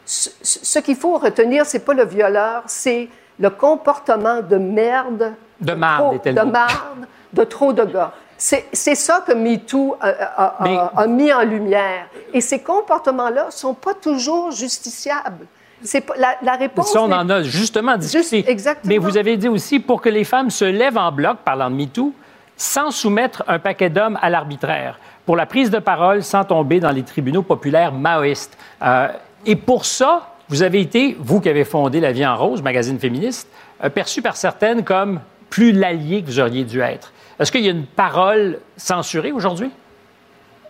Ce, qu'il faut retenir, c'est pas le violeur, c'est le comportement de merde. De marde, De marde, de trop de gars. C'est ça que MeToo a, a, mis en lumière. Et ces comportements-là ne sont pas toujours justiciables. C'est la, la, réponse. Ça, on en a justement discuté. exactement. Mais vous avez dit aussi, pour que les femmes se lèvent en bloc, parlant de MeToo, sans soumettre un paquet d'hommes à l'arbitraire, pour la prise de parole sans tomber dans les tribunaux populaires maoïstes. Euh, et pour ça, vous avez été, vous qui avez fondé La Vie en Rose, magazine féministe, euh, perçu par certaines comme plus l'allié que vous auriez dû être. Est-ce qu'il y a une parole censurée aujourd'hui?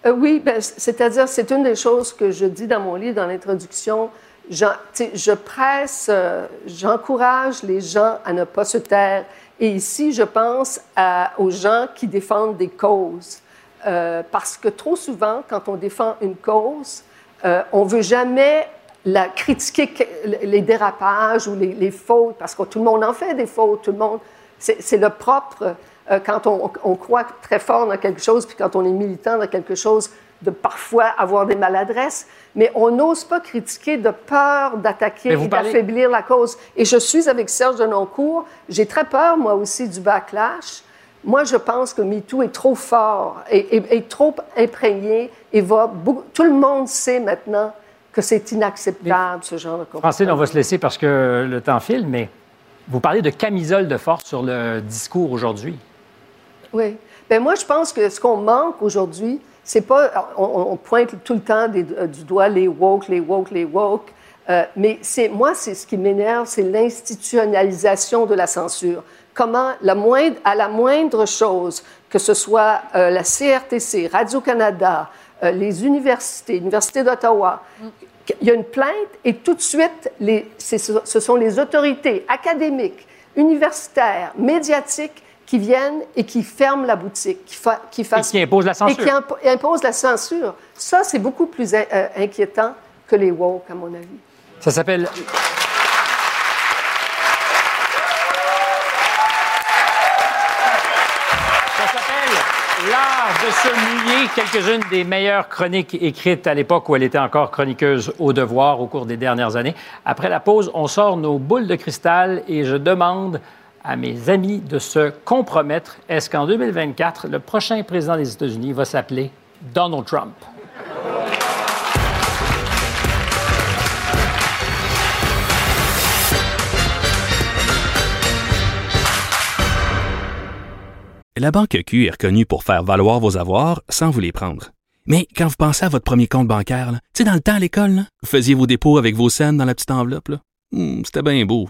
Euh, oui, ben, c'est-à-dire, c'est une des choses que je dis dans mon livre, dans l'introduction. Je, je presse, j'encourage les gens à ne pas se taire et ici, je pense aux gens qui défendent des causes. Euh, parce que trop souvent, quand on défend une cause, euh, on ne veut jamais la critiquer les dérapages ou les, fautes, parce que tout le monde en fait des fautes, tout le monde. C'est le propre euh, quand on, on croit très fort dans quelque chose, puis quand on est militant dans quelque chose, de parfois avoir des maladresses, mais on n'ose pas critiquer de peur d'attaquer et parlez- d'affaiblir la cause. Et je suis avec Serge Denoncourt. J'ai très peur, moi aussi, du backlash. Moi, je pense que MeToo est trop fort et, et- et trop imprégné et va beaucoup- Tout le monde sait maintenant que c'est inacceptable, ce genre de comportement. Francine, on va se laisser parce que le temps file, mais vous parlez de camisole de force sur le discours aujourd'hui. Oui. Ben moi, je pense que ce qu'on manque aujourd'hui, c'est pas. On, pointe tout le temps euh, du doigt les woke, les woke, les woke. euh, mais c'est moi, c'est ce qui m'énerve, c'est l'institutionnalisation de la censure. Comment, à la moindre chose, que ce soit euh, la CRTC, Radio-Canada, les universités, l'Université d'Ottawa, il y a une plainte et tout de suite, ce sont les autorités académiques, universitaires, médiatiques qui viennent et qui ferment la boutique, qui, fa- qui fassent- qui imposent la censure. Et qui impo- imposent la censure. Ça, c'est beaucoup plus in- euh, inquiétant que les woke, à mon avis. Ça s'appelle. Ça s'appelle L'art de se mouiller, quelques-unes des meilleures chroniques écrites à l'époque où elle était encore chroniqueuse au devoir au cours des dernières années. Après la pause, on sort nos boules de cristal et je demande à mes amis de se compromettre. Est-ce qu'en 2024, le prochain président des États-Unis va s'appeler Donald Trump? La Banque Q est reconnue pour faire valoir vos avoirs sans vous les prendre. Mais quand vous pensez à votre premier compte bancaire, tu sais, dans le temps à l'école, vous faisiez vos dépôts avec vos scènes dans la petite enveloppe. Hmm, C'était bien beau.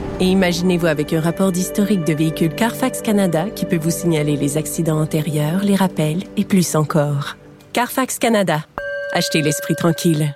Et imaginez-vous avec un rapport d'historique de véhicule Carfax Canada qui peut vous signaler les accidents antérieurs, les rappels et plus encore. Carfax Canada. Achetez l'esprit tranquille.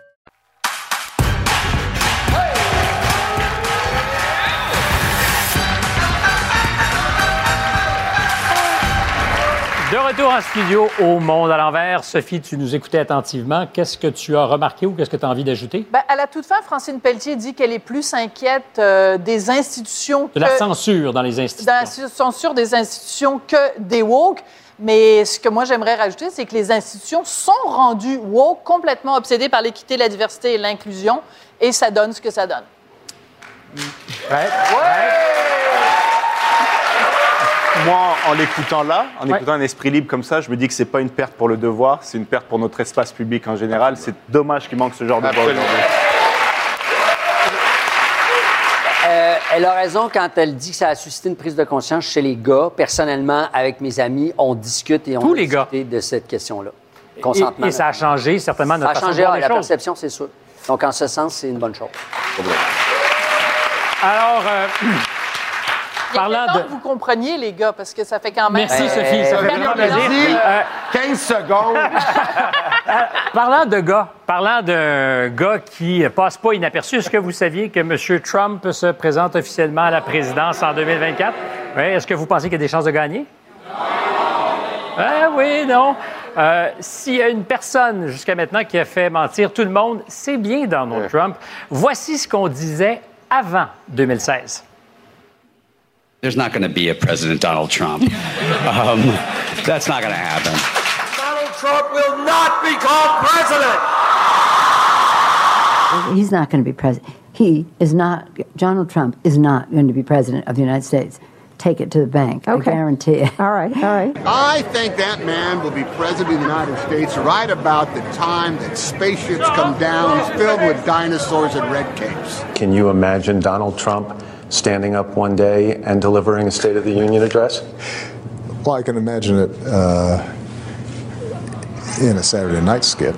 De retour en studio au Monde à l'envers. Sophie, tu nous écoutais attentivement. Qu'est-ce que tu as remarqué ou qu'est-ce que tu as envie d'ajouter? Ben, à la toute fin, Francine Pelletier dit qu'elle est plus inquiète euh, des institutions De la que censure dans les institutions. dans la censure des institutions que des woke. Mais ce que moi j'aimerais rajouter, c'est que les institutions sont rendues woke, complètement obsédées par l'équité, la diversité et l'inclusion, et ça donne ce que ça donne. Ouais. Moi, en l'écoutant là, en écoutant un esprit libre comme ça, je me dis que c'est pas une perte pour le devoir, c'est une perte pour notre espace public en général. C'est dommage qu'il manque ce genre de voix Absolument. aujourd'hui. Euh, elle a raison quand elle dit que ça a suscité une prise de conscience chez les gars. Personnellement, avec mes amis, on discute et on Tous a les gars. de cette question-là. Et, Consentement. et ça a changé certainement Ça notre a façon de changé la choses. perception, c'est sûr. Donc, en ce sens, c'est une bonne chose. Alors, euh, Parlant de- que vous compreniez, les gars, parce que ça fait quand même... Merci, Euh, Sophie. Ça fait Merci. vraiment plaisir. Merci. Euh, 15 secondes. Parlant de gars, parlant de gars qui passent pas inaperçus, est-ce que vous saviez que M. Trump se présente officiellement à la présidence en 2024? Oui, est-ce que vous pensez qu'il y a des chances de gagner? Ah oui, non. Euh, S'il y a une personne jusqu'à maintenant qui a fait mentir tout le monde, c'est bien Donald Trump. Voici ce qu'on disait avant 2016. There's not going to be a President Donald Trump. um, that's not going to happen. Donald Trump will not become president. He's not going to be president. He is not, Donald Trump is not going to be president of the United States. Take it to the bank. Okay. I guarantee it. All right, all right. I think that man will be president of the United States right about the time that spaceships come down filled with dinosaurs and red capes. Can you imagine Donald Trump standing up one day and delivering a State of the Union address? Well, I can imagine it uh, in a Saturday night skit.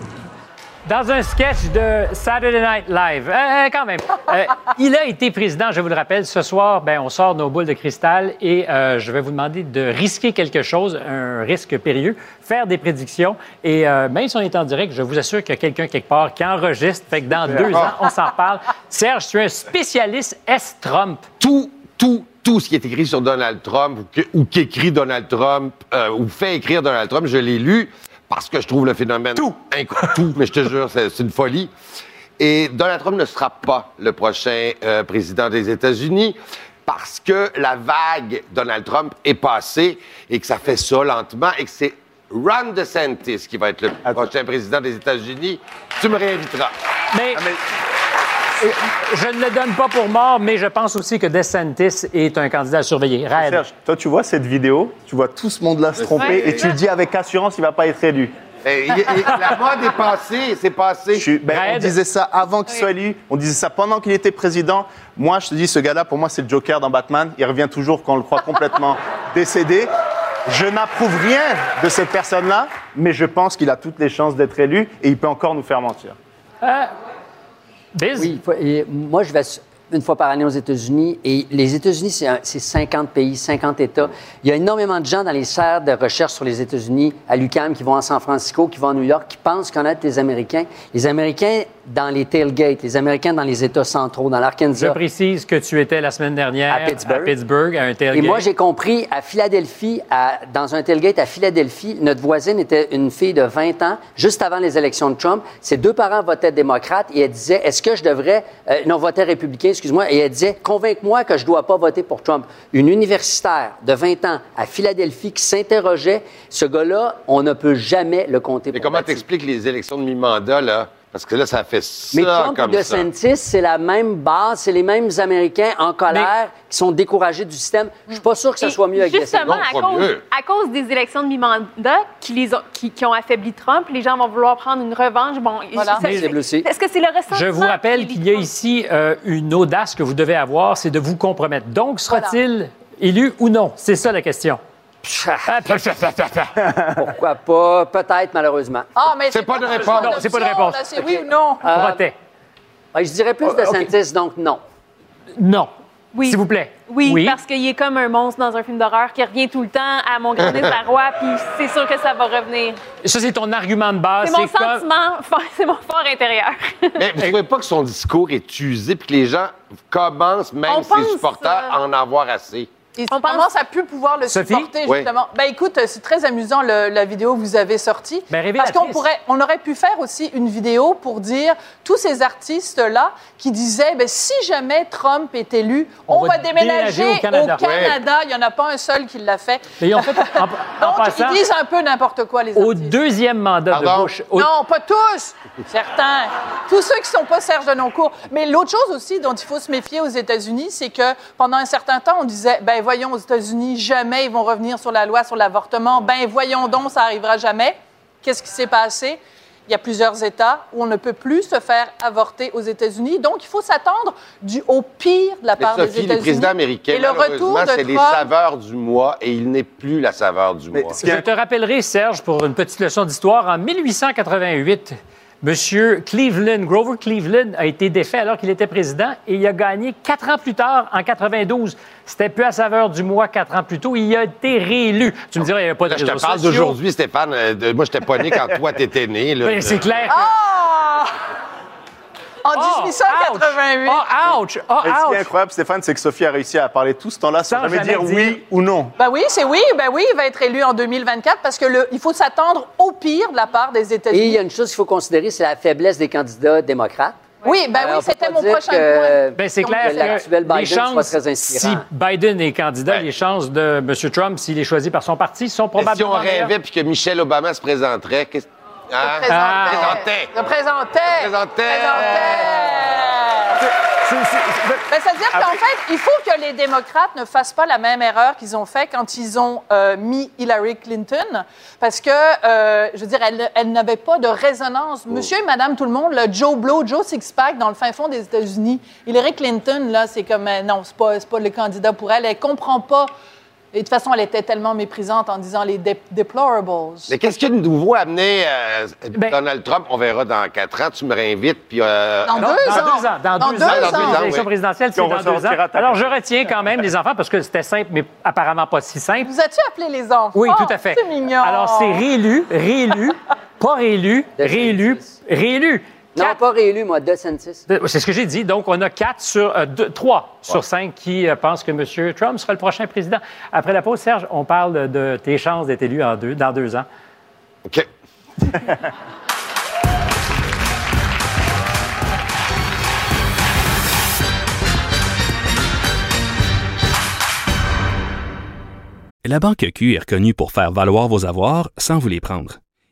Dans un sketch de Saturday Night Live, Euh, quand même, Euh, il a été président, je vous le rappelle. Ce soir, ben, on sort nos boules de cristal et euh, je vais vous demander de risquer quelque chose, un risque périlleux, faire des prédictions. Et euh, même si on est en direct, je vous assure qu'il y a quelqu'un quelque part qui enregistre. Fait que dans deux ans, on s'en parle. Serge, tu es un spécialiste S-Trump. Tout, tout, tout ce qui est écrit sur Donald Trump ou, qu'écrit Donald Trump euh, ou fait écrire Donald Trump, je l'ai lu parce que je trouve le phénomène... Tout! tout, mais je te jure, c'est une folie. Et Donald Trump ne sera pas le prochain euh, président des États-Unis parce que la vague Donald Trump est passée et que ça fait ça lentement et que c'est Ron DeSantis qui va être le prochain président des États-Unis. Tu me réinviteras. Mais, euh, je ne le donne pas pour mort, mais je pense aussi que DeSantis est un candidat à surveiller. Raed. Serge, toi, tu vois cette vidéo, tu vois tout ce monde-là se tromper Ouais. et tu dis avec assurance, il va pas être élu. Et- et- et la mode est passée, c'est passé. Je- ben, on disait ça avant qu'il soit élu, on disait ça pendant qu'il était président. Moi, je te dis, ce gars-là, pour moi, c'est le Joker dans Batman. Il revient toujours quand on le croit complètement décédé. Je n'approuve rien de cette personne-là, mais je pense qu'il a toutes les chances d'être élu et il peut encore nous faire mentir. Oui, faut- et moi, je vais une fois par année aux États-Unis. Et les États-Unis, c'est un- c'est 50 pays, 50 États. Il y a énormément de gens dans les serres de recherche sur les États-Unis, à l'UQAM, qui vont à San Francisco, qui vont à New York, qui pensent connaître les Américains. Les Américains dans les tailgates, les Américains dans les États centraux, dans Je l'Arkansas. précise que tu étais la semaine dernière À Pittsburgh. Pittsburgh, à un Et tailgate. moi, j'ai compris, à Philadelphie, à- dans un tailgate à Philadelphie, notre voisine était une fille de 20 ans, juste avant les élections de Trump. Ses deux parents votaient démocrate et elle disait, est-ce que je devrais, euh, non, voter républicain, excuse-moi, et elle disait, convainc-moi que je dois pas voter pour Trump. Une universitaire de 20 ans à Philadelphie qui s'interrogeait, ce gars-là, on ne peut jamais le compter Mais pour comment t'expliques les élections de mi-mandat, là? Parce que là, ça fait ça Mais Trump comme et ça. DeSantis, c'est la même base, c'est les mêmes Américains en colère qui sont découragés du système. Je suis pas sûr que ça Et soit mieux avec Justement, à cause, à cause des élections de mi-mandat qui, les ont- qui, qui ont affaibli Trump, les gens vont vouloir prendre une revanche. Bon, Voilà. Est-ce que c'est le ressentiment? Je vous rappelle qu'il y a ici euh, une audace que vous devez avoir, c'est de vous compromettre. Donc, sera-t-il élu ou non? C'est ça la question. Pourquoi pas? Peut-être, malheureusement. Ah, mais C'est pas de réponse. Non, c'est pas de réponse. là, C'est oui ou non? Euh, Bretet. Ouais, je dirais plus DeSantis, donc non. Non. Oui. S'il vous plaît. Oui, parce qu'il est comme un monstre dans un film d'horreur qui revient tout le temps à mon grenier de roi, puis c'est sûr que ça va revenir. Ça, c'est ton argument de base. C'est mon comme- sentiment, fort- c'est mon fort intérieur. Mais vous trouvez pas que son discours est usé puis que les gens commencent, même On ses pense, supporters, euh, à en avoir assez? Et on commence à plus pouvoir le Sophie? supporter, Oui. justement. Ben écoute, c'est très amusant le- la vidéo que vous avez sortie. Ben, parce qu'on pourrait, on aurait pu faire aussi une vidéo pour dire tous ces artistes-là qui disaient, ben, si jamais Trump est élu, on, va, déménager, déménager au Canada. Canada. Il n'y en a pas un seul qui l'a fait. Fait, en, en Donc, passant, ils disent un peu n'importe quoi, les au artistes. deuxième mandat de? Bush, au- Non, pas tous, certains. Tous ceux qui ne sont pas Serge Denoncourt. Mais l'autre chose aussi dont il faut se méfier aux États-Unis, c'est que pendant un certain temps, on disait, ben voyons, aux États-Unis, jamais ils vont revenir sur la loi sur l'avortement. Ben voyons donc, ça arrivera jamais. Qu'est-ce qui s'est passé? Il y a plusieurs États où on ne peut plus se faire avorter aux États-Unis. Donc, il faut s'attendre du, au pire de la Mais part des Sophie, États-Unis. les présidents américains, Et le retour c'est les saveurs du mois et il n'est plus la saveur du mois. Je te rappellerai, Serge, pour une petite leçon d'histoire, en 1888, M. Cleveland, Grover Cleveland, a été défait alors qu'il était président et il a gagné quatre ans plus tard, en 92. C'était plus à saveur du mois quatre ans plus tôt. Il a été réélu. Tu me dirais, il n'y a pas de Là, je te parle d'aujourd'hui, Stéphane. euh, de- moi, je n'étais pas né quand toi, t'étais né. là. Ben, c'est clair. Ah! En Oh, 1888. Oh, ouch! Oh, Et ce qui est incroyable, Stéphane, c'est que Sophie a réussi à parler tout ce temps-là sans Sans jamais jamais dire dire- oui ou non. Ben oui, c'est oui. Ben oui, il va être élu en 2024 parce que le, il faut s'attendre au pire de la part des Et il y États-Unis. a une chose qu'il faut considérer, c'est la faiblesse des candidats démocrates. Oui, ben oui, c'était mon prochain que- point. Ben, c'est clair que les Biden soit chances, très si. Biden est candidat, les chances de M. Trump, s'il est choisi par son parti, sont Mais si on probablement rêvait puis que Michelle Obama se présenterait, qu'est-ce hein? Ah. Présentait. Ben, C'est-à-dire qu'en fait, il faut que les démocrates ne fassent pas la même erreur qu'ils ont fait quand ils ont euh, mis Hillary Clinton, parce que, euh, je veux dire, elle, elle n'avait pas de résonance. Monsieur et Madame tout le monde, le Joe Blow, Joe Sixpack dans le fin fond des États-Unis, Hillary Clinton, là, c'est comme, euh, non, c'est pas, c'est pas le candidat pour elle. Elle comprend pas. Et de toute façon, elle était tellement méprisante en disant les dé- deplorables. Mais qu'est-ce qu'il y a de nouveau à amener euh, Ben- Donald Trump? On verra dans quatre ans. Tu me réinvites, puis... euh, Dans Non, deux dans ans. deux ans. Dans, Dans deux, deux ans. ans. Dans deux ans, L'élection oui. présidentielle, c'est dans deux ans. Alors, je retiens quand même les enfants parce que c'était simple, mais apparemment pas si simple. Vous as-tu appelé les enfants? Oui, tout à fait. C'est mignon. Alors, c'est réélu, réélu, pas réélu, réélu, réélu. Non, pas réélu, moi, DeSantis. De- C'est ce que j'ai dit. Donc, on a quatre sur euh, deux- trois sur cinq qui euh, pensent que M. Trump sera le prochain président. Après la pause, Serge, on parle de, de tes chances d'être élu en deux, dans deux ans. OK. La Banque Q est reconnue pour faire valoir vos avoirs sans vous les prendre.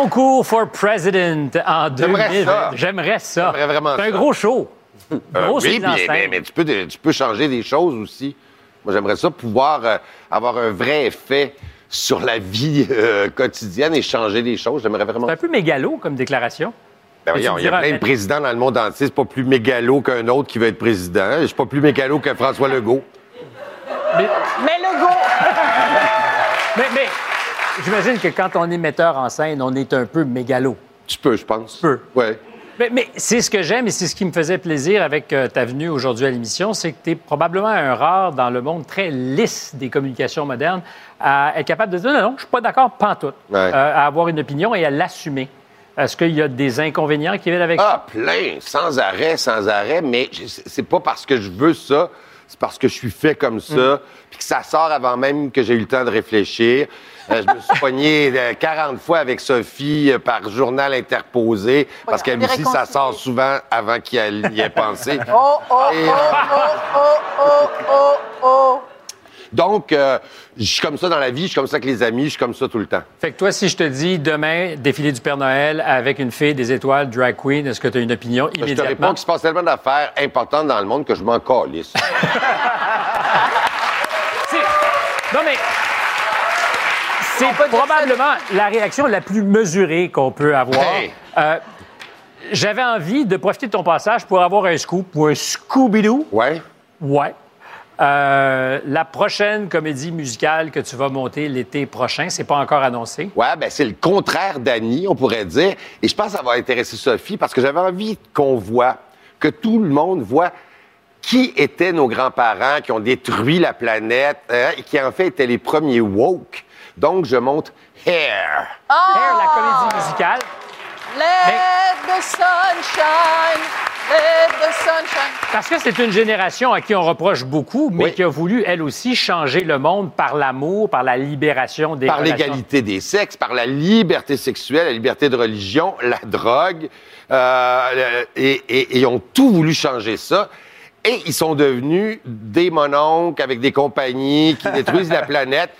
Denoncourt for President en J'aimerais 2020. ça. J'aimerais ça. J'aimerais vraiment C'est un ça. gros show. Euh, Grosse oui, mise en mais, scène. mais- mais tu, peux, tu peux changer des choses aussi. Moi, j'aimerais ça pouvoir euh, avoir un vrai effet sur la vie euh, quotidienne et changer des choses. J'aimerais vraiment. C'est un peu mégalo comme déclaration. Ben voyons, il y a plein de présidents dans le monde entier. C'est pas plus mégalo qu'un autre qui veut être président. Je suis pas plus mégalo que François Legault. Mais, Mais le go! mais, mais j'imagine que quand on est metteur en scène, on est un peu mégalo. Tu peux, je pense. Tu peux. Ouais. Mais, mais c'est ce que j'aime et c'est ce qui me faisait plaisir avec euh, ta venue aujourd'hui à l'émission, c'est que tu es probablement un rare dans le monde très lisse des communications modernes à être capable de dire non, non, je suis pas d'accord, pantoute, Ouais. euh, à avoir une opinion et à l'assumer. Est-ce qu'il y a des inconvénients qui viennent avec ça? Ah, plein, sans arrêt, sans arrêt, mais c'est pas parce que je veux ça, c'est parce que je suis fait comme Mm. ça, puis que ça sort avant même que j'ai eu le temps de réfléchir. Euh, je me suis pogné euh, 40 fois avec Sophie euh, par journal interposé, parce qu'elle aussi, ça sort souvent avant qu'elle y ait pensé. Oh, oh, oh, Et, oh, euh, oh, oh, oh, oh. Donc, euh, je suis comme ça dans la vie, je suis comme ça avec les amis, je suis comme ça tout le temps. Fait que toi, si je te dis demain, défilé du Père Noël avec une fille des étoiles, drag queen, est-ce que tu as une opinion Je te immédiatement? réponds qu'il se passe tellement d'affaires importantes dans le monde que je m'en calisse. Non, mais c'est probablement la réaction la plus mesurée qu'on peut avoir. Hey. Euh, J'avais envie de profiter de ton passage pour avoir un scoop ou un Scooby-Doo. Ouais. Ouais. Euh, la prochaine comédie musicale que tu vas monter l'été prochain, c'est pas encore annoncé. Ouais, ben c'est le contraire d'Annie, on pourrait dire. Et je pense que ça va intéresser Sophie parce que j'avais envie qu'on voit, que tout le monde voit qui étaient nos grands-parents qui ont détruit la planète hein, et qui en fait étaient les premiers woke. Donc je monte Hair. Hair, la comédie musicale. Let the sunshine, let the sunshine. Parce que c'est une génération à qui on reproche beaucoup, mais qui a voulu, elle aussi, changer le monde par l'amour, par la libération des par l'égalité des sexes, par la liberté sexuelle, la liberté de religion, la drogue, euh, et, et- et ils ont tout voulu changer ça. Et ils sont devenus des mononcles avec des compagnies qui détruisent la planète.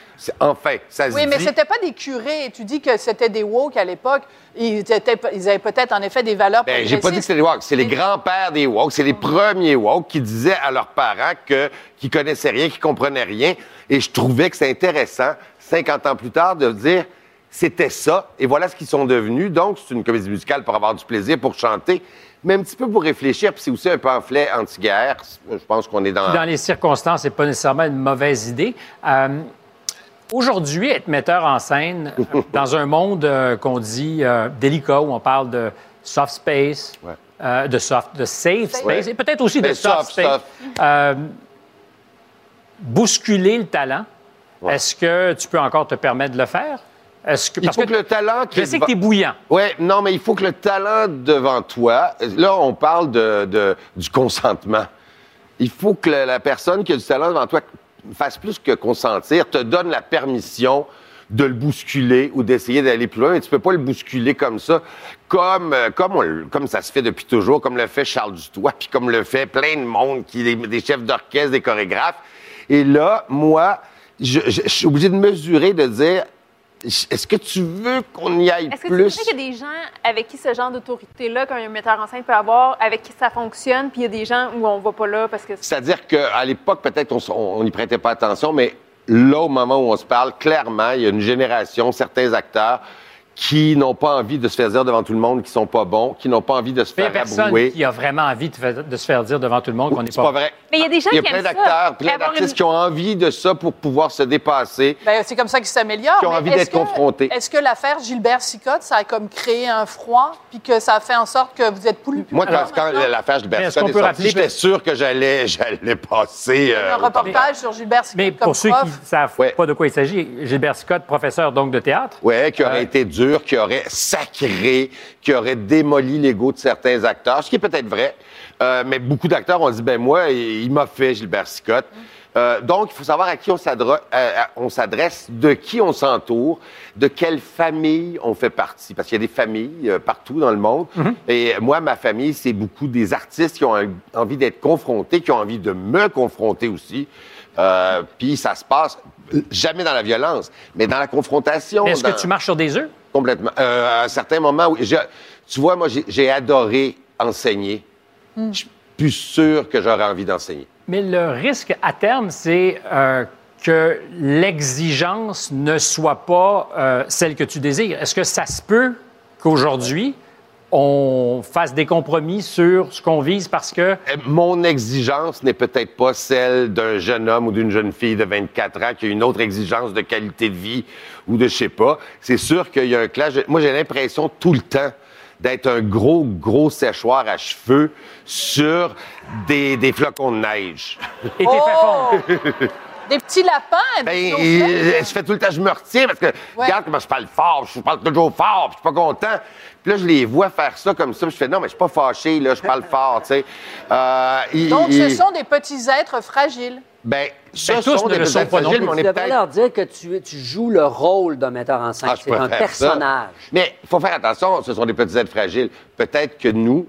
Enfin, ça se Oui, mais dit. c'était pas des curés. Tu dis que c'était des woke à l'époque. Ils, avaient peut-être en effet des valeurs Ben, j'ai pas dit que c'était les woke, c'est les grands-pères des woke, c'est les premiers woke qui disaient à leurs parents que qu'ils connaissaient rien, qu'ils comprenaient rien. Et je trouvais que c'est intéressant, 50 ans plus tard, de dire c'était ça, et voilà ce qu'ils sont devenus. Donc, c'est une comédie musicale pour avoir du plaisir, pour chanter, mais un petit peu pour réfléchir, puis c'est aussi un pamphlet anti-guerre. Je pense qu'on est dans... Dans les circonstances, c'est pas nécessairement une mauvaise idée. Euh, Aujourd'hui, être metteur en scène dans un monde euh, qu'on dit euh, délicat, où on parle de soft space, euh, de soft, de safe space, Ouais. et peut-être aussi de Mais soft, soft, space, soft. bousculer le talent. Est-ce que tu peux encore te permettre de le faire? Est-ce que, Il faut que, le talent... je sais que tu es bouillant. Oui, non, mais il faut que le talent devant toi... Là, on parle de, de- du consentement. Il faut que la, la personne qui a du talent devant toi fasse plus que consentir, te donne la permission de le bousculer ou d'essayer d'aller plus loin. Mais tu peux pas le bousculer comme ça, comme, euh, comme, on comme ça se fait depuis toujours, comme le fait Charles Dutoit, puis comme le fait plein de monde, qui, des, des chefs d'orchestre, des chorégraphes. Et là, moi, je, je- je suis obligé de mesurer, de dire, est-ce que tu veux qu'on y aille Est-ce que plus? tu sais qu'il y a des gens avec qui ce genre d'autorité-là, qu'un metteur en scène peut avoir, avec qui ça fonctionne, puis il y a des gens où on va pas là parce que C'est-à-dire qu'à l'époque, peut-être on n'y prêtait pas attention, mais là, au moment où on se parle, clairement, il y a une génération, certains acteurs, qui n'ont pas envie de se faire dire devant tout le monde qu'ils sont pas bons, qui n'ont pas envie de se Il n'y a faire personne abrouer. qui a vraiment envie de, faire- de se faire dire devant tout le monde qu'on n'est C'est pas vrai. Mais il y a des gens Il y a qui plein aiment ça. d'acteurs, plein d'artistes une- qui ont envie de ça pour pouvoir se dépasser. Ben, c'est comme ça qu'ils s'améliorent. Qui ont envie est-ce d'être que- confrontés. Est-ce que l'affaire Gilbert Sicotte, ça a comme créé un froid, puis que ça a fait en sorte que vous êtes plus... plus Moi, quand, l'affaire Gilbert qu'on est peut sortie, rappeler- j'étais sûr que j'allais, j'allais passer... euh, un temps. reportage sur Gilbert Sicotte Mais pour ceux qui ne savent pas de quoi il s'agit, Gilbert Scott, professeur donc de théâtre. Oui, qui Euh, aurait été dur, qui aurait sacré, qui aurait démoli l'ego de certains acteurs, ce qui est peut-être vrai. Euh, mais beaucoup d'acteurs ont dit, ben moi, il, il m'a fait Gilbert Scott. Euh, donc, il faut savoir à qui on s'adresse, de qui on s'entoure, de quelle famille on fait partie. Parce qu'il y a des familles euh, partout dans le monde. Et moi, ma famille, c'est beaucoup des artistes qui ont envie d'être confrontés, qui ont envie de me confronter aussi. Euh, Puis ça se passe jamais dans la violence, mais dans la confrontation. Est-ce dans- que tu marches sur des œufs? Complètement. Euh, à un certain moment, oui. Je- tu vois, moi, j'ai- j'ai adoré enseigner. Hmm. Je suis plus sûr que j'aurais envie d'enseigner. Mais le risque à terme, c'est euh, que l'exigence ne soit pas euh, celle que tu désires. Est-ce que ça se peut qu'aujourd'hui, on fasse des compromis sur ce qu'on vise parce que... Euh, Mon exigence n'est peut-être pas celle d'un jeune homme ou d'une jeune fille de 24 ans qui a une autre exigence de qualité de vie ou de je sais pas. C'est sûr qu'il y a un clash. Moi, j'ai l'impression tout le temps d'être un gros, gros séchoir à cheveux sur des, des flocons de neige. Et t'es Oh! Des petits lapins, Ben, des euh, je fais tout le temps, je me retiens parce que regarde comment je parle fort, je parle toujours fort, puis je suis pas content. Puis là, je les vois faire ça comme ça, puis je fais non, mais je suis pas fâché, là, je parle fort, tu sais. Euh, Donc, ce sont des petits êtres fragiles. Ben, ce Ben, tous sont des le sont pas fragiles, mais on Tu est devrais leur dire que tu, tu joues le rôle d'un metteur en scène. Ah, c'est un personnage. ça. Mais il faut faire attention, ce sont des petits êtres fragiles. Peut-être que nous,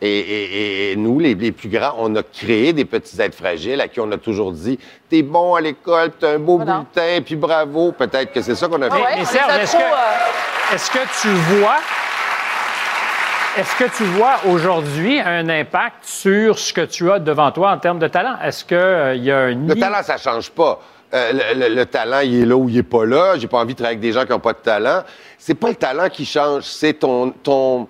et, et- et nous, les, les plus grands, on a créé des petits êtres fragiles à qui on a toujours dit T'es bon à l'école, t'as un beau Voilà. bulletin, puis bravo. Peut-être que c'est ça qu'on a fait. Ah ouais, mais on Serge, est-ce que- euh, Est-ce que tu vois... Est-ce que tu vois aujourd'hui un impact sur ce que tu as devant toi en termes de talent? Est-ce qu'il y a un Le talent, ça change pas. Euh, le, le- le talent, il est là ou il est pas là. J'ai pas envie de travailler avec des gens qui n'ont pas de talent. C'est pas le talent qui change, c'est ton, ton,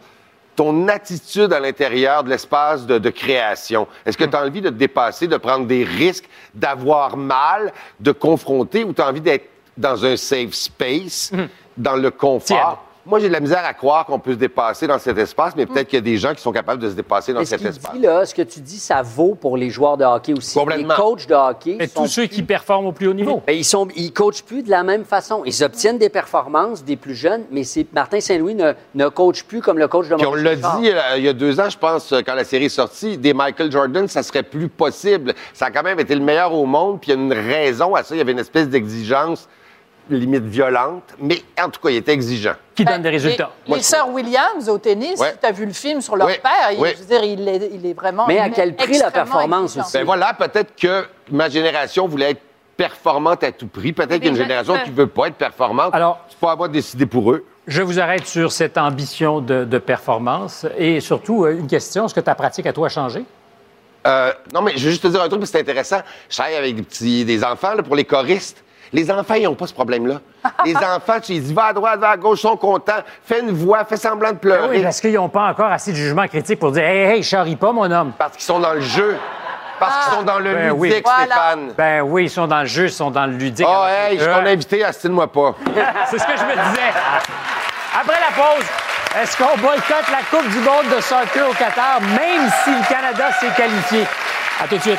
ton attitude à l'intérieur de l'espace de, de création? Est-ce que tu as envie de te dépasser, de prendre des risques, d'avoir mal, de confronter, ou tu as envie d'être dans un safe space, dans le confort? Moi, j'ai de la misère à croire qu'on peut se dépasser dans cet espace, mais peut-être qu'il y a des gens qui sont capables de se dépasser dans Mais ce cet espace. dit, là, ce que tu dis, ça vaut pour les joueurs de hockey aussi. Complètement. Les coachs de hockey. Mais sont tous ceux qui performent au plus haut niveau. Ils sont, ils coachent plus de la même façon. Ils obtiennent des performances des plus jeunes, mais Martin Saint-Louis ne, ne coach plus comme le coach de Puis on l'a dit euh, il y a deux ans, je pense, euh, quand la série est sortie, des Michael Jordan, ça serait plus possible. Ça a quand même été le meilleur au monde, puis il y a une raison à ça. Il y avait une espèce d'exigence limite violente, mais en tout cas, il était exigeant. Qui ben, donne des résultats? Les, Moi, les sœurs Williams au tennis, Ouais. si tu as vu le film sur leur Ouais, père, ouais. je veux dire, il est, il est vraiment. Mais à quel prix la performance exigeant. aussi? Ben voilà, peut-être que ma génération voulait être performante à tout prix. Peut-être qu'il y a une génération qui veut pas être performante. Alors- à moi de décider pour eux. Je vous arrête sur cette ambition de, de performance et surtout euh, une question, est-ce que ta pratique à toi a changé? Euh, non, mais je veux juste te dire un truc, parce que c'est intéressant. Je travaille avec des petits, des enfants, là, pour les choristes. Les enfants, ils n'ont pas ce problème-là. les enfants, tu les dis, va à droite, va à gauche, ils sont contents, fais une voix, fais semblant de Ben pleurer. oui, parce qu'ils n'ont pas encore assez de jugement critique pour dire Hey, hey, charrie pas, mon homme. Parce qu'ils sont dans le jeu. Parce qu'ils sont dans le Ben oui. ludique, Voilà. Stéphane. Ben oui, ils sont dans le jeu, ils sont dans le ludique. Ah, Alors, hey, je suis euh, ton invité, astine-moi pas. C'est ce que je me disais. Après la pause, est-ce qu'on boycotte la Coupe du monde de soccer au Qatar, même si le Canada s'est qualifié? À tout de suite.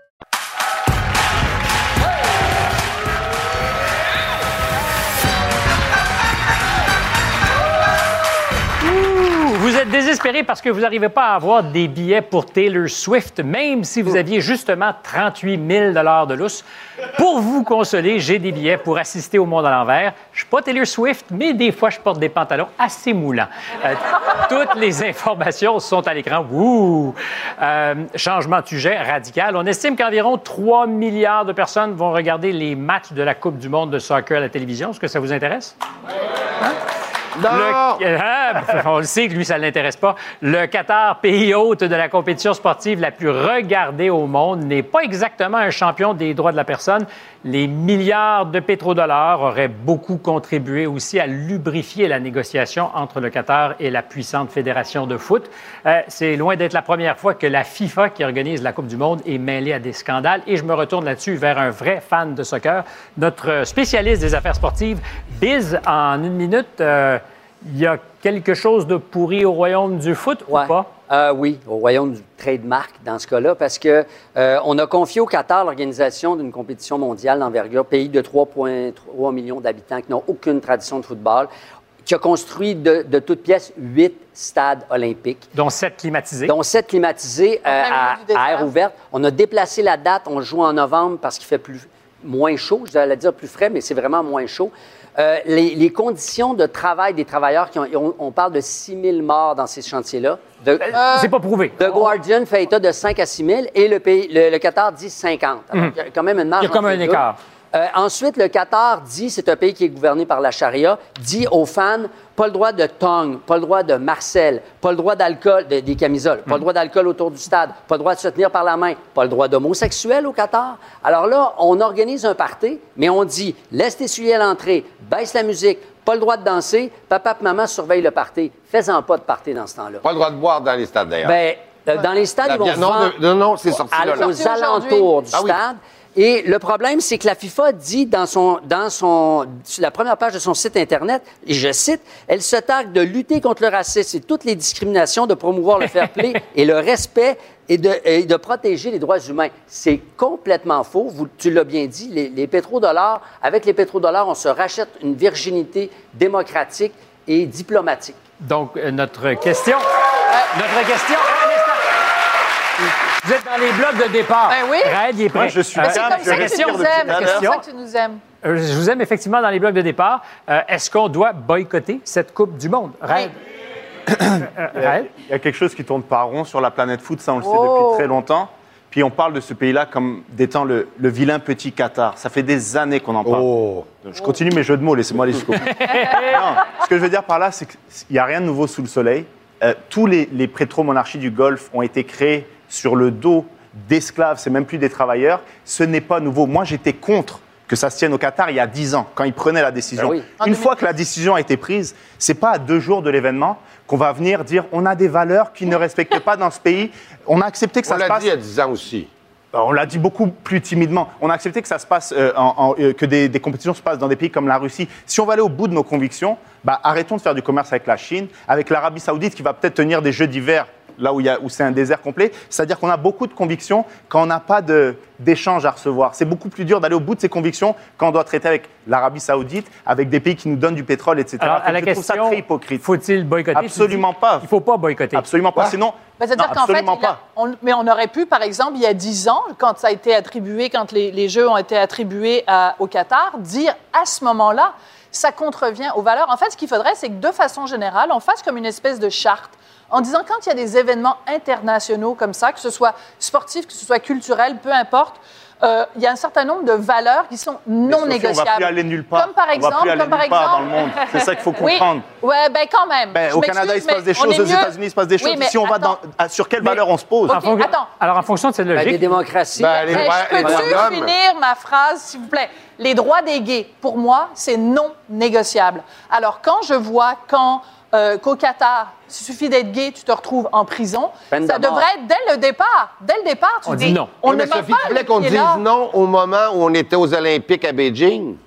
Êtes désespéré parce que vous n'arrivez pas à avoir des billets pour Taylor Swift, même si vous aviez justement 38 000 de lousse. Pour vous consoler, j'ai des billets pour assister au monde à l'envers. Je suis pas Taylor Swift, mais des fois, je porte des pantalons assez moulants. Euh, toutes les informations sont à l'écran. Ouh! Euh, changement de sujet radical. On estime qu'environ 3 milliards de personnes vont regarder les matchs de la Coupe du monde de soccer à la télévision. Est-ce que ça vous intéresse? Le- Ah, on le sait que lui, ça ne l'intéresse pas. Le Qatar, pays hôte de la compétition sportive la plus regardée au monde, n'est pas exactement un champion des droits de la personne. Les milliards de pétrodollars auraient beaucoup contribué aussi à lubrifier la négociation entre le Qatar et la puissante fédération de foot. Euh, C'est loin d'être la première fois que la FIFA, qui organise la Coupe du Monde, est mêlée à des scandales. Et je me retourne là-dessus vers un vrai fan de soccer, notre spécialiste des affaires sportives, Biz, en une minute. euh, il y a quelque chose de pourri au royaume du foot ou pas? Euh, oui, au royaume du trademark dans ce cas-là, parce que euh, on a confié au Qatar l'organisation d'une compétition mondiale d'envergure, pays de 3,3 millions d'habitants qui n'ont aucune tradition de football, qui a construit de, de toutes pièces huit stades olympiques. Dont sept climatisés. Dont sept climatisés euh, à, à air ouverte. On a déplacé la date, on joue en novembre parce qu'il fait plus, moins chaud, je allais dire plus frais, mais c'est vraiment moins chaud. Euh, les, les conditions de travail des travailleurs, qui ont, on, on parle de 6 000 morts dans ces chantiers-là. De- C'est pas prouvé. The Guardian fait état de 5 à 6 000 et le, pays, le, le Qatar dit 50. Alors, Mhm. il y a quand même une marge. Il y a comme un les deux. Euh, ensuite, le Qatar dit, c'est un pays qui est gouverné par la charia, dit aux fans, pas le droit de tongue, pas le droit de Marcel, pas le droit d'alcool, de- des camisoles, pas le droit d'alcool autour du stade, pas le droit de se tenir par la main, pas le droit d'homosexuel au Qatar. Alors là, on organise un party, mais on dit, laisse t'essuyer à l'entrée, baisse la musique, pas le droit de danser, papa et maman surveillent le party. Fais-en pas de party dans ce temps-là. Pas le droit de boire dans les stades, d'ailleurs. Ben, euh, dans les stades, La ils vont non, vendre non, non, c'est sorti à- là, là. aux alentours du Ah oui. Et le problème, c'est que la FIFA dit dans son, dans son, la première page de son site Internet, et je cite, elle se targue de lutter contre le racisme et toutes les discriminations, de promouvoir le fair play et le respect et de, et de protéger les droits humains. C'est complètement faux. Vous, tu l'as bien dit, les, les pétrodollars, avec les pétrodollars, on se rachète une virginité démocratique et diplomatique. Donc, euh, notre question. Notre question. Un instant. Vous êtes dans les blocs de départ. Ben oui. Raed, il est prêt. Moi, je suis Euh, Mais c'est comme je ça que tu nous aimes. tout à C'est l'heure. comme ça que tu nous aimes. Euh, Je vous aime effectivement dans les blocs de départ. Euh, Est-ce qu'on doit boycotter cette Coupe du Monde? Raed? Euh, Il y a- Raed? il y a quelque chose qui tourne pas rond sur la planète foot, ça on le sait Oh. depuis très longtemps. Puis on parle de ce pays-là comme d'étant le, le vilain petit Qatar. Ça fait des années qu'on en parle. Oh. Je continue mes jeux de mots, laissez-moi aller jusqu'au bout. Non, ce que je veux dire par là, c'est qu'il n'y a rien de nouveau sous le soleil. Euh, tous les, les pétromonarchies du Golfe ont été créées sur le dos d'esclaves, c'est même plus des travailleurs. Ce n'est pas nouveau. Moi, j'étais contre que ça se tienne au Qatar il y a 10 ans, quand ils prenaient la décision. Ben oui. Une fois que la décision a été prise, c'est pas à deux jours de l'événement qu'on va venir dire on a des valeurs qui ne respectent pas dans ce pays. On a accepté que ça On se l'a passe. dit il y a 10 ans aussi. Alors, On l'a dit beaucoup plus timidement. On a accepté que ça se passe, euh, en- en- euh, que des, des compétitions se passent dans des pays comme la Russie. Si on va aller au bout de nos convictions, bah, arrêtons de faire du commerce avec la Chine, avec l'Arabie Saoudite qui va peut-être tenir des Jeux d'hiver là où, il y a- où c'est un désert complet. C'est-à-dire qu'on a beaucoup de convictions quand on n'a pas de- d'échange à recevoir. C'est beaucoup plus dur d'aller au bout de ces convictions quand on doit traiter avec l'Arabie Saoudite, avec des pays qui nous donnent du pétrole, etc. Alors, à la je trouve question, ça très hypocrite. faut-il boycotter? Absolument dis, pas. Il ne faut pas boycotter. Absolument pas. Sinon, Ben, C'est-à-dire non, qu'en fait, a- on- mais on aurait pu, par exemple, il y a 10 ans, quand ça a été attribué, quand les, les Jeux ont été attribués à- au Qatar, dire à ce moment-là, ça contrevient aux valeurs. En fait, ce qu'il faudrait, c'est que de façon générale, on fasse comme une espèce de charte en disant quand il y a des événements internationaux comme ça, que ce soit sportif, que ce soit culturel, peu importe, euh, il y a un certain nombre de valeurs qui sont non Sophie, négociables. On va plus aller nulle part. Comme par on va exemple, plus aller comme par nulle part exemple, dans le monde. C'est ça qu'il faut Oui. comprendre. Ouais, ben quand même. Ben, Je au Canada, il se passe mais des on choses, aux États-Unis, il se passe des Oui, choses. mais si on va dans, sur quelle valeur on se pose? Attends. Alors, en fonction de cette Ben, logique. des démocraties. Ben, les Hey, droits- je les droits de peux-tu finir ma phrase, s'il vous plaît? Les droits des gays, pour moi, c'est non négociable. Alors, quand je vois quand, euh, qu'au Qatar, il suffit d'être gay, tu te retrouves en prison, Peine ça de mort. devrait être dès le départ. Dès le départ, tu On dis, dit non. On Oui, ne mais met Sophie, pas tu voulais le qu'on pied dise là. non au moment où on était aux Olympiques à Beijing?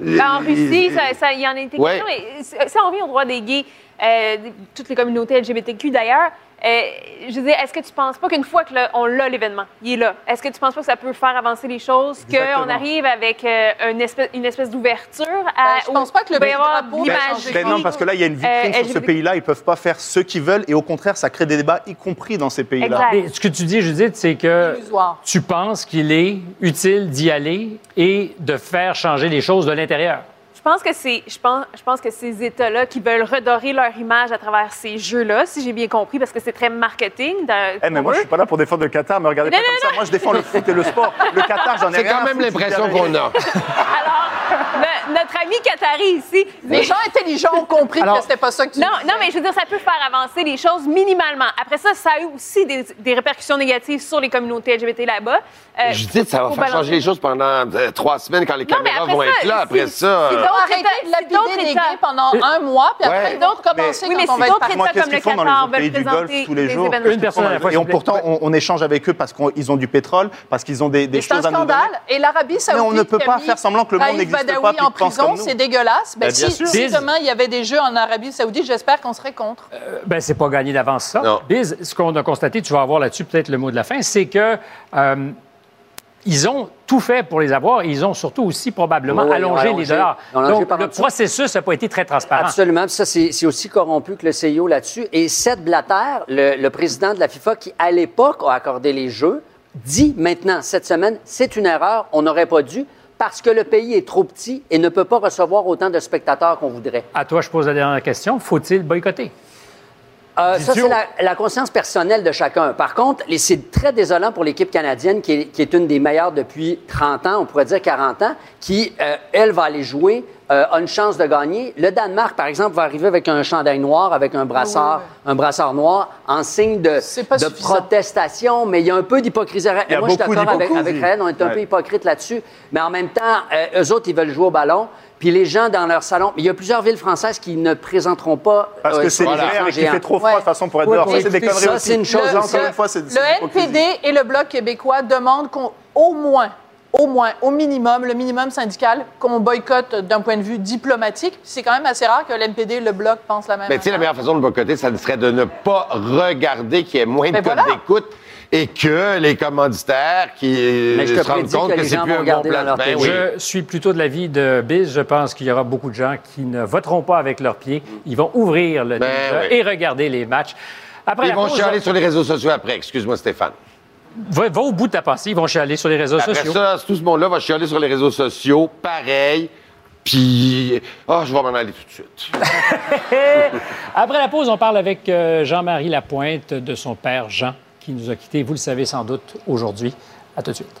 Ben, en Russie, ça, ça- il y en a été Ouais. question. Si si on revient aux droits des gays, euh, toutes les communautés LGBTQ d'ailleurs, euh, je dire, est-ce que tu penses pas qu'une fois qu'on l'a l'événement, il est là, est-ce que tu penses pas que ça peut faire avancer les choses, qu'on arrive avec euh, une espèce, une espèce d'ouverture à. Ben, je pense pas que le l'imagerie, changer. Ben non, parce que là, il y a une vitrine euh, sur ce pays-là. Ils peuvent pas faire ce qu'ils veulent. Et au contraire, ça crée des débats, y compris dans ces pays-là. Ce que tu dis, Judith, c'est que Illusoire. tu penses qu'il est utile d'y aller et de faire changer les choses de l'intérieur. Je pense que c'est, je pense, je pense que ces États-là qui veulent redorer leur image à travers ces jeux-là, si j'ai bien compris, parce que c'est très marketing. dans- Eh, mais moi, je eux. suis pas là pour défendre le Qatar, mais regardez Non, pas non, comme ça. Moi, je défends le foot et le sport. Le Qatar, j'en ai C'est rien quand à même l'impression qu'on a. Alors, no- notre ami Qatari ici. Les gens intelligents ont compris Alors- que c'était pas ça que tu Non, disais. non, mais je veux dire, ça peut faire avancer les choses minimalement. Après ça, ça a eu aussi des, des répercussions négatives sur les communautés LGBT là-bas. Euh, Je dis, ça va faire balancer. changer les choses pendant euh, trois semaines quand les Non, caméras vont ça, être là. Après si- ça. euh, arrêté de lapider États- gays pendant un mois, puis après, ils vont recommencer Oui, mais quand on si va être Moi, qu'est-ce comme le qu'ils font dans les pays du Golfe présenter tous les des jours Et pourtant, on, échange avec eux parce qu'ils ont du pétrole, parce qu'ils ont des, des Et C'est un choses à nous donner. scandale. Et l'Arabie Saoudite. on ne peut pas faire semblant que le monde n'existe Badawi pas en prison, c'est dégueulasse. Ben, Ben, si, demain il y avait des jeux en Arabie Saoudite, j'espère qu'on serait contre. Ben, c'est pas gagné d'avance, ça. Biz, ce qu'on a constaté, tu vas avoir là-dessus peut-être le mot de la fin, c'est que euh, ils ont tout fait pour les avoir et ils ont surtout aussi probablement Oui, allongé, les dollars. Donc, le processus n'a pas été très transparent. Absolument. Ça, c'est c'est aussi corrompu que le CIO là-dessus. Et Seth Blatter, le, le président de la FIFA, qui à l'époque a accordé les Jeux, dit maintenant, cette semaine, c'est une erreur, on n'aurait pas dû, parce que le pays est trop petit et ne peut pas recevoir autant de spectateurs qu'on voudrait. À toi, je pose la dernière question. Faut-il boycotter? Euh, ça, c'est la, la conscience personnelle de chacun. Par contre, c'est très désolant pour l'équipe canadienne, qui est, qui est une des meilleures depuis 30 ans, on pourrait dire 40 ans, qui, euh, elle, va aller jouer, euh, a une chance de gagner. Le Danemark, par exemple, va arriver avec un chandail noir, avec un brassard, un brassard noir, en signe de, protestation, mais il y a un peu d'hypocrisie. Moi, je suis d'accord avec, avec on est un Ouais. peu hypocrite là-dessus, mais en même temps, euh, eux autres, ils veulent jouer au ballon. Puis les gens dans leur salon, il y a plusieurs villes françaises qui ne présenteront pas. Parce euh, que c'est l'hiver et qu'il fait trop froid de toute façon pour être Ouais, dehors. Ça, c'est des conneries ça, aussi. c'est une chose. Là, encore une fois, c'est c'est Le l'hypocrisie. NPD et le Bloc québécois demandent qu'on, au moins, au moins, au minimum, le minimum syndical, qu'on boycotte d'un point de vue diplomatique. C'est quand même assez rare que le NPD et le Bloc pensent la même Mais tu sais, la meilleure façon de boycotter, ça serait de ne pas regarder qu'il y ait moins de Ben codes voilà. d'écoute et que les commanditaires qui Mais je te se rendent compte que que, les c'est gens plus vont un bon plan. dans leur Ben oui. Je suis plutôt de l'avis de Biz. Je pense qu'il y aura beaucoup de gens qui ne voteront pas avec leurs pieds. Ils vont ouvrir le Ben oui. et regarder les matchs. Après Ils vont pause, chialer sur les réseaux sociaux après. Excuse-moi, Stéphane. Va, va au bout de ta pensée. Ils vont chialer sur les réseaux Après sociaux. ça, tout ce monde-là va chialer sur les réseaux sociaux, pareil. Puis, ah, je vais m'en aller tout de suite. Après la pause, on parle avec euh, Jean-Marie Lapointe de son père Jean, qui nous a quittés, vous le savez sans doute, aujourd'hui. À tout de suite.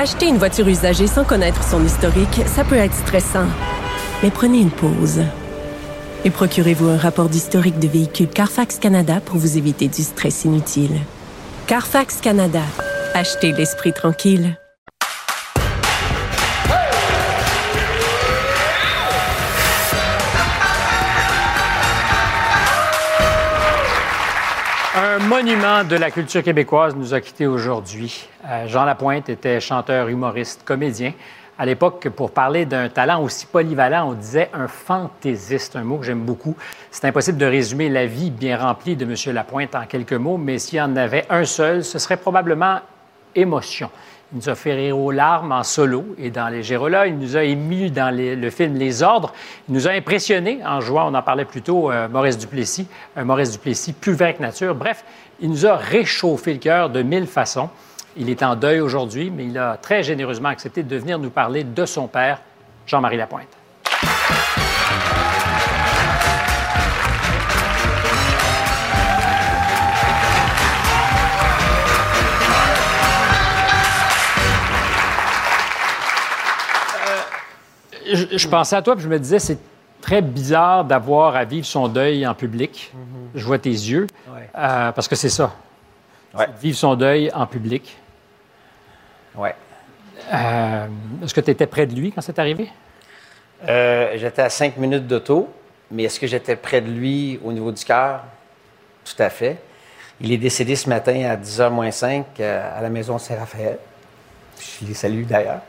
Acheter une voiture usagée sans connaître son historique, ça peut être stressant. Mais prenez une pause. Et procurez-vous un rapport d'historique de véhicule Carfax Canada pour vous éviter du stress inutile. Carfax Canada. Achetez l'esprit tranquille. Un monument de la culture québécoise nous a quittés aujourd'hui. Euh, Jean Lapointe était chanteur, humoriste, comédien. À l'époque, pour parler d'un talent aussi polyvalent, on disait un fantaisiste, un mot que j'aime beaucoup. C'est impossible de résumer la vie bien remplie de M. Lapointe en quelques mots, mais s'il y en avait un seul, ce serait probablement émotion. Il nous a fait rire aux larmes en solo et dans les Gérolas. Il nous a émus dans le film Les Ordres. Il nous a impressionnés en jouant, on en parlait plus tôt, euh, Maurice Duplessis, un Maurice Duplessis plus vert que nature. Bref, il nous a réchauffé le cœur de mille façons. Il est en deuil aujourd'hui, mais il a très généreusement accepté de venir nous parler de son père, Jean-Marie Lapointe. Je, je pensais à toi, puis je me disais, c'est très bizarre d'avoir à vivre son deuil en public. Je vois tes yeux, Ouais. euh, parce que c'est ça. De Vivre son deuil en public. Ouais. Euh, Est-ce que tu étais près de lui quand c'est arrivé? Euh, j'étais à cinq minutes d'auto, mais est-ce que j'étais près de lui au niveau du cœur? Tout à fait. Il est décédé ce matin à 10h moins 5 euh, à la maison Saint-Raphaël. Je les salue d'ailleurs.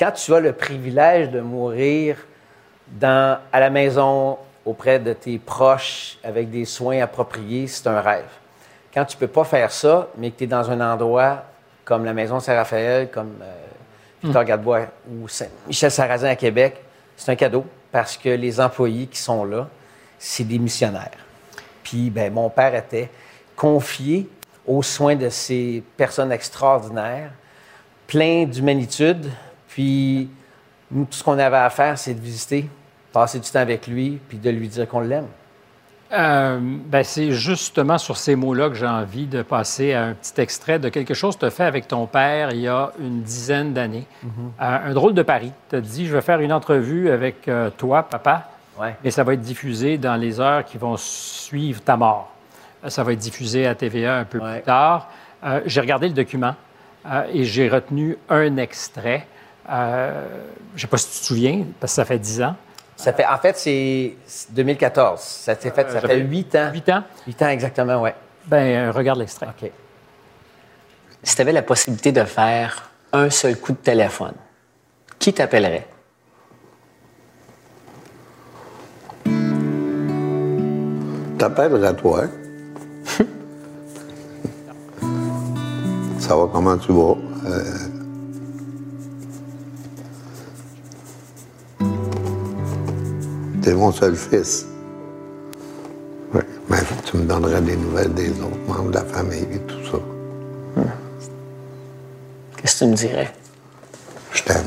Quand tu as le privilège de mourir dans, à la maison auprès de tes proches avec des soins appropriés, c'est un rêve. Quand tu peux pas faire ça, mais que tu es dans un endroit comme la maison Saint-Raphaël, comme euh, Victor Gadebois ou Saint- Michel Sarrazin à Québec, c'est un cadeau parce que les employés qui sont là, c'est des missionnaires. Puis, ben, mon père était confié aux soins de ces personnes extraordinaires, plein d'humanitude. Puis, nous, tout ce qu'on avait à faire, c'est de visiter, passer du temps avec lui, puis de lui dire qu'on l'aime. Euh, ben, c'est justement sur ces mots-là que j'ai envie de passer à un petit extrait de quelque chose que tu as fait avec ton père il y a une dizaine d'années. Euh, un drôle de pari. Tu as dit, je vais faire une entrevue avec euh, toi, papa, Ouais. mais ça va être diffusé dans les heures qui vont suivre ta mort. Ça va être diffusé à TVA un peu plus tard. J'ai regardé le document et j'ai retenu un extrait. Euh, je ne sais pas si tu te souviens, parce que ça fait dix ans. Ça fait, en fait, c'est 2014. Ça s'est fait, ça Euh, j'avais fait huit ans. Huit ans? Huit ans, exactement, oui. Ben, euh, regarde l'extrait. OK. Si tu avais la possibilité de faire un seul coup de téléphone, qui t'appellerait? T'appelleras toi? Ça va, comment tu vas? Euh, T'es mon seul fils. Oui, mais tu me donneras des nouvelles des autres membres de la famille et tout ça. Qu'est-ce que tu me dirais? Je t'aime.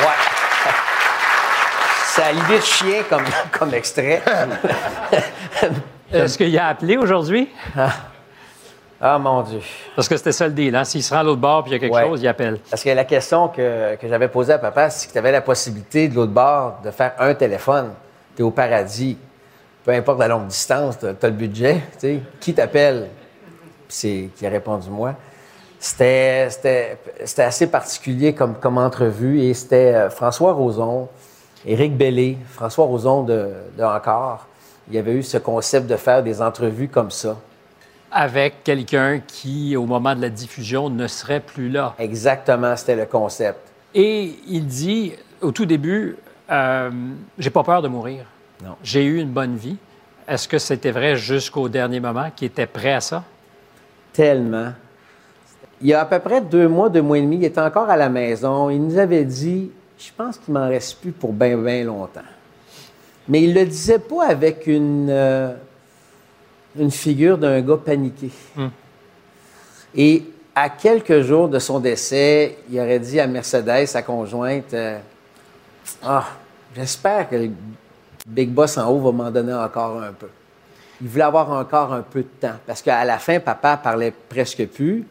Ouais. C'est à l'idée de chien comme, comme extrait. Est-ce qu'il a appelé aujourd'hui? Ah, mon Dieu. Parce que c'était ça le deal. Hein? S'il se rend à l'autre bord puis il y a quelque Ouais. chose, il appelle. Parce que la question que, que j'avais posée à papa, c'est que tu avais la possibilité de l'autre bord de faire un téléphone. Tu es au paradis. Peu importe la longue distance, tu as, le budget. tu sais. Qui t'appelle? C'est qui a répondu moi. C'était, c'était, c'était assez particulier comme, comme entrevue et c'était euh, François Roson, Éric Bellé, François Roson de, de Encore. Il y avait eu ce concept de faire des entrevues comme ça. Avec quelqu'un qui, au moment de la diffusion, ne serait plus là. Exactement, c'était le concept. Et il dit, au tout début, euh, j'ai pas peur de mourir. Non. J'ai eu une bonne vie. Est-ce que c'était vrai jusqu'au dernier moment, qu'il était prêt à ça? Tellement. Il y a à peu près deux mois, deux mois et demi, il était encore à la maison. Il nous avait dit Je pense qu'il m'en reste plus pour bien, bien longtemps. Mais il le disait pas avec une, euh, une figure d'un gars paniqué. Et à quelques jours de son décès, il aurait dit à Mercedes, sa conjointe euh, Ah, j'espère que le Big Boss en haut va m'en donner encore un peu. Il voulait avoir encore un peu de temps. Parce qu'à la fin, papa parlait presque plus.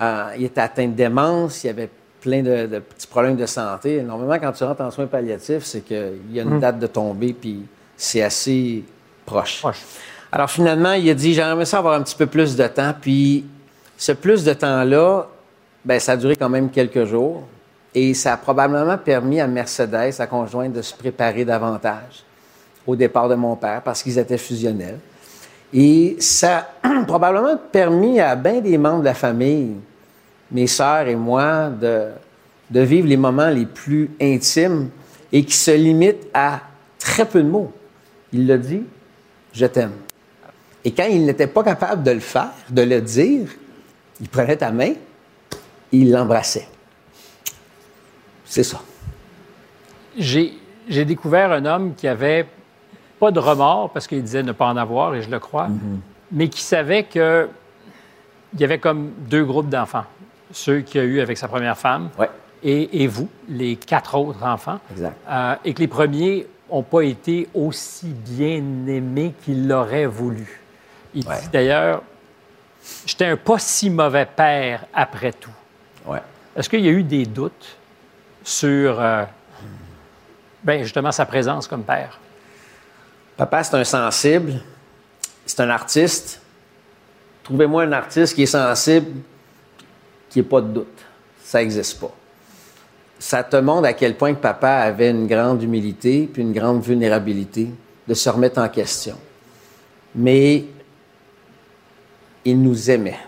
Euh, il était atteint de démence, il y avait plein de, de petits problèmes de santé. Normalement, quand tu rentres en soins palliatifs, c'est qu'il y a une Mhm. date de tombée, puis c'est assez proche. Alors finalement, il a dit, j'aimerais ça avoir un petit peu plus de temps. Puis ce plus de temps-là, ben, ça a duré quand même quelques jours. Et ça a probablement permis à Mercedes, sa conjointe, de se préparer davantage au départ de mon père parce qu'ils étaient fusionnels. Et ça a probablement permis à bien des membres de la famille, mes sœurs et moi, de, de vivre les moments les plus intimes et qui se limitent à très peu de mots. Il l'a dit, je t'aime. Et quand il n'était pas capable de le faire, de le dire, il prenait ta main, il l'embrassait. C'est ça. J'ai découvert un homme qui avait pas de remords parce qu'il disait ne pas en avoir, et je le crois, mais qui savait que il y avait comme deux groupes d'enfants. Ceux qu'il a eu avec sa première femme et, et vous, les quatre autres enfants. Exact. Euh, et que les premiers n'ont pas été aussi bien aimés qu'il l'aurait voulu. Il dit d'ailleurs, j'étais un pas si mauvais père après tout. Ouais. Est-ce qu'il y a eu des doutes sur, euh, ben, justement, sa présence comme père? Papa, c'est un sensible, c'est un artiste. Trouvez-moi un artiste qui est sensible, qui n'ait pas de doute. Ça n'existe pas. Ça te montre à quel point que papa avait une grande humilité puis une grande vulnérabilité de se remettre en question. Mais il nous aimait.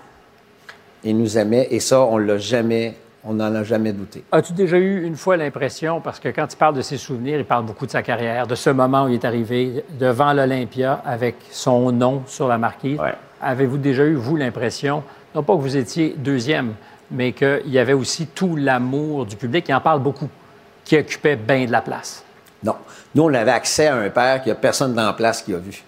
Il nous aimait et ça, on l'a jamais, on n'en a jamais douté. As-tu déjà eu une fois l'impression, parce que quand il parle de ses souvenirs, il parle beaucoup de sa carrière, de ce moment où il est arrivé devant l'Olympia avec son nom sur la marquise? Avez-vous déjà eu, vous, l'impression, non pas que vous étiez deuxième, mais qu'il y avait aussi tout l'amour du public, il en parle beaucoup, qui occupait bien de la place? Non. Nous, on avait accès à un père qu'il n'y a personne dans la place qui a vu.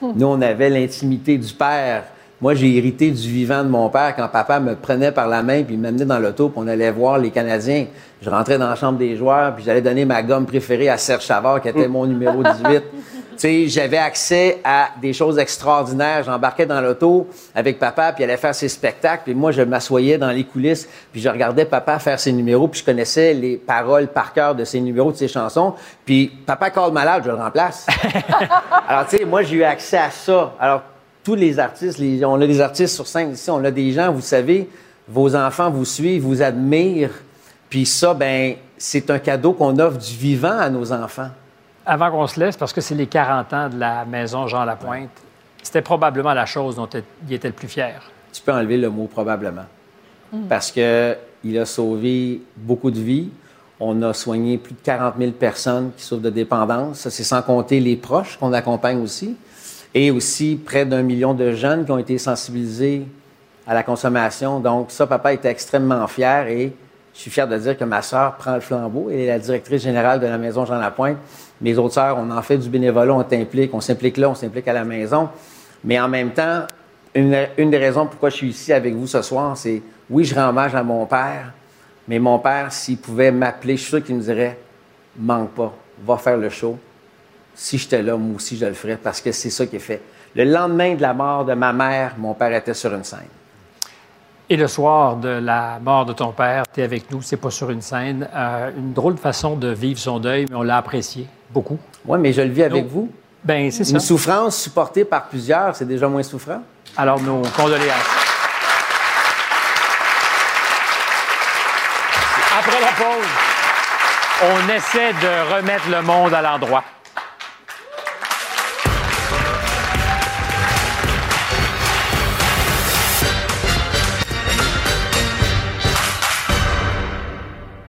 Nous, on avait l'intimité du père. Moi, j'ai hérité du vivant de mon père quand papa me prenait par la main puis m'amenait dans l'auto puis on allait voir les Canadiens. Je rentrais dans la chambre des joueurs puis j'allais donner ma gomme préférée à Serge Chavard qui était mon numéro 18. Tu sais, j'avais accès à des choses extraordinaires. J'embarquais dans l'auto avec papa, puis il allait faire ses spectacles. Puis moi, je m'assoyais dans les coulisses, puis je regardais papa faire ses numéros, puis je connaissais les paroles par cœur de ses numéros, de ses chansons. Puis papa call malade, je le remplace. Alors, tu sais, moi, j'ai eu accès à ça. Alors, tous les artistes, les- on a des artistes sur scène ici, on a des gens, vous savez, vos enfants vous suivent, vous admirent. Puis ça, ben, c'est un cadeau qu'on offre du vivant à nos enfants. Avant qu'on se laisse, parce que c'est les 40 ans de la maison Jean Lapointe, c'était probablement la chose dont il était le plus fier. Tu peux enlever le mot probablement. Parce que il a sauvé beaucoup de vies. On a soigné plus de 40 000 personnes qui souffrent de dépendance. Ça, c'est sans compter les proches qu'on accompagne aussi. Et aussi près d'un million de jeunes qui ont été sensibilisés à la consommation. Donc, ça, papa était extrêmement fier et je suis fier de dire que ma sœur prend le flambeau. Elle est la directrice générale de la maison Jean Lapointe. Mes autres sœurs, on en fait du bénévolat, on t'implique, on s'implique là, on s'implique à la maison. Mais en même temps, une, des raisons pourquoi je suis ici avec vous ce soir, c'est oui, je rends hommage à mon père, mais mon père, s'il pouvait m'appeler, je suis sûr qu'il me dirait manque pas, va faire le show. Si j'étais là, moi aussi, je le ferais parce que c'est ça qui est fait. Le lendemain de la mort de ma mère, mon père était sur une scène. Et le soir de la mort de ton père, tu es avec nous, c'est pas sur une scène. Euh, une drôle de façon de vivre son deuil, mais on l'a apprécié beaucoup. Oui, mais je le vis avec vous. Ben, c'est ça. Une souffrance supportée par plusieurs, c'est déjà moins souffrant? Alors, nos condoléances. Après la pause, on essaie de remettre le monde à l'endroit.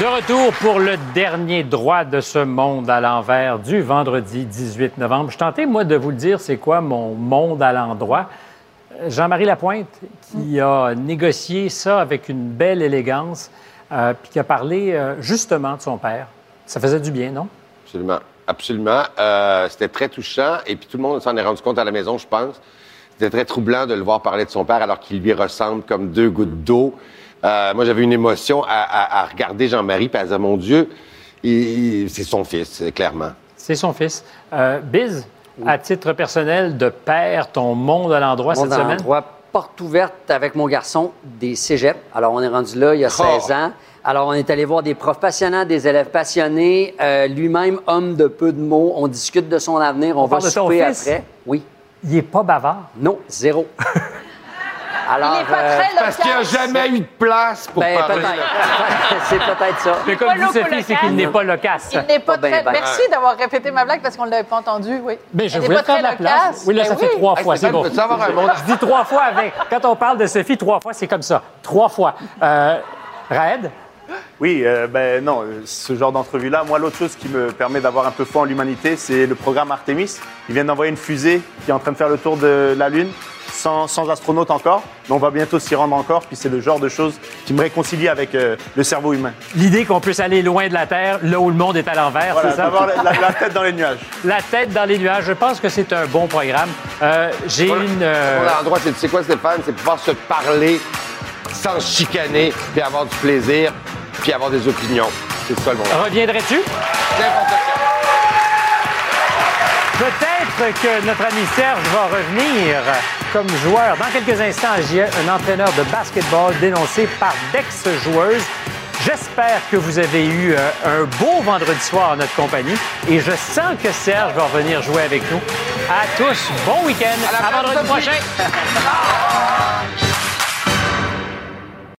De retour pour le dernier droit de ce monde à l'envers du vendredi 18 novembre. Je tentais, moi, de vous le dire, c'est quoi mon monde à l'endroit? Euh, Jean-Marie Lapointe, qui a négocié ça avec une belle élégance, euh, puis qui a parlé euh, justement de son père. Ça faisait du bien, non? Absolument. Absolument. Euh, c'était très touchant. Et puis tout le monde s'en est rendu compte à la maison, je pense. C'était très troublant de le voir parler de son père alors qu'il lui ressemble comme deux gouttes d'eau. Euh, moi, j'avais une émotion à, à- à regarder Jean-Marie et à dire, mon Dieu, c'est son fils, clairement. C'est son fils. Euh, Biz, à titre personnel, de père, ton monde à l'endroit cette semaine? endroit, porte ouverte avec mon garçon des cégeps. Alors, on est rendu là il y a Oh. 16 ans. Alors, on est allé voir des profs passionnants, des élèves passionnés. Euh, Lui-même, homme de peu de mots. On discute de son avenir. On, On va parle de ton souper fils? après. Oui. Il est pas bavard? Non, zéro. Alors, Il est pas euh, très Parce qu'il n'y a jamais eu de place pour Ben, parler. C'est peut-être ça. Mais comme dit Sophie, c'est qu'il n'est pas loquace. Il n'est pas ben, très. ben. Merci d'avoir répété ma blague parce qu'on ne l'avait pas entendu, oui. Mais je Elle n'est voulais pas faire la place. Oui, là, ça Ben fait trois fois. C'est bon. Je dis trois fois avec. Quand on parle de Sophie, trois fois, c'est comme ça. Trois fois. Euh, Raed? Oui, euh, ben non, euh, ce genre d'entrevue-là. Moi, l'autre chose qui me permet d'avoir un peu foi en l'humanité, c'est le programme Artemis. Ils viennent d'envoyer une fusée qui est en train de faire le tour de la Lune, sans, sans astronautes encore. Mais on va bientôt s'y rendre encore. Puis c'est le genre de choses qui me réconcilie avec euh, le cerveau humain. L'idée qu'on puisse aller loin de la Terre, là où le monde est à l'envers, Voilà, c'est ça? la, tête dans les nuages. La tête dans les nuages. Je pense que c'est un bon programme. Euh, J'ai une. euh, Mon endroit, c'est tu sais quoi, Stéphane? C'est pouvoir se parler sans se chicaner, puis avoir du plaisir, puis avoir des opinions. C'est ça le monde. Reviendrais-tu? Peut-être que notre ami Serge va revenir comme joueur. Dans quelques instants, j'ai un entraîneur de basketball dénoncé par d'ex-joueuses. J'espère que vous avez eu euh, un beau vendredi soir en notre compagnie et je sens que Serge va revenir jouer avec nous. À tous, bon week-end. À vendredi prochain.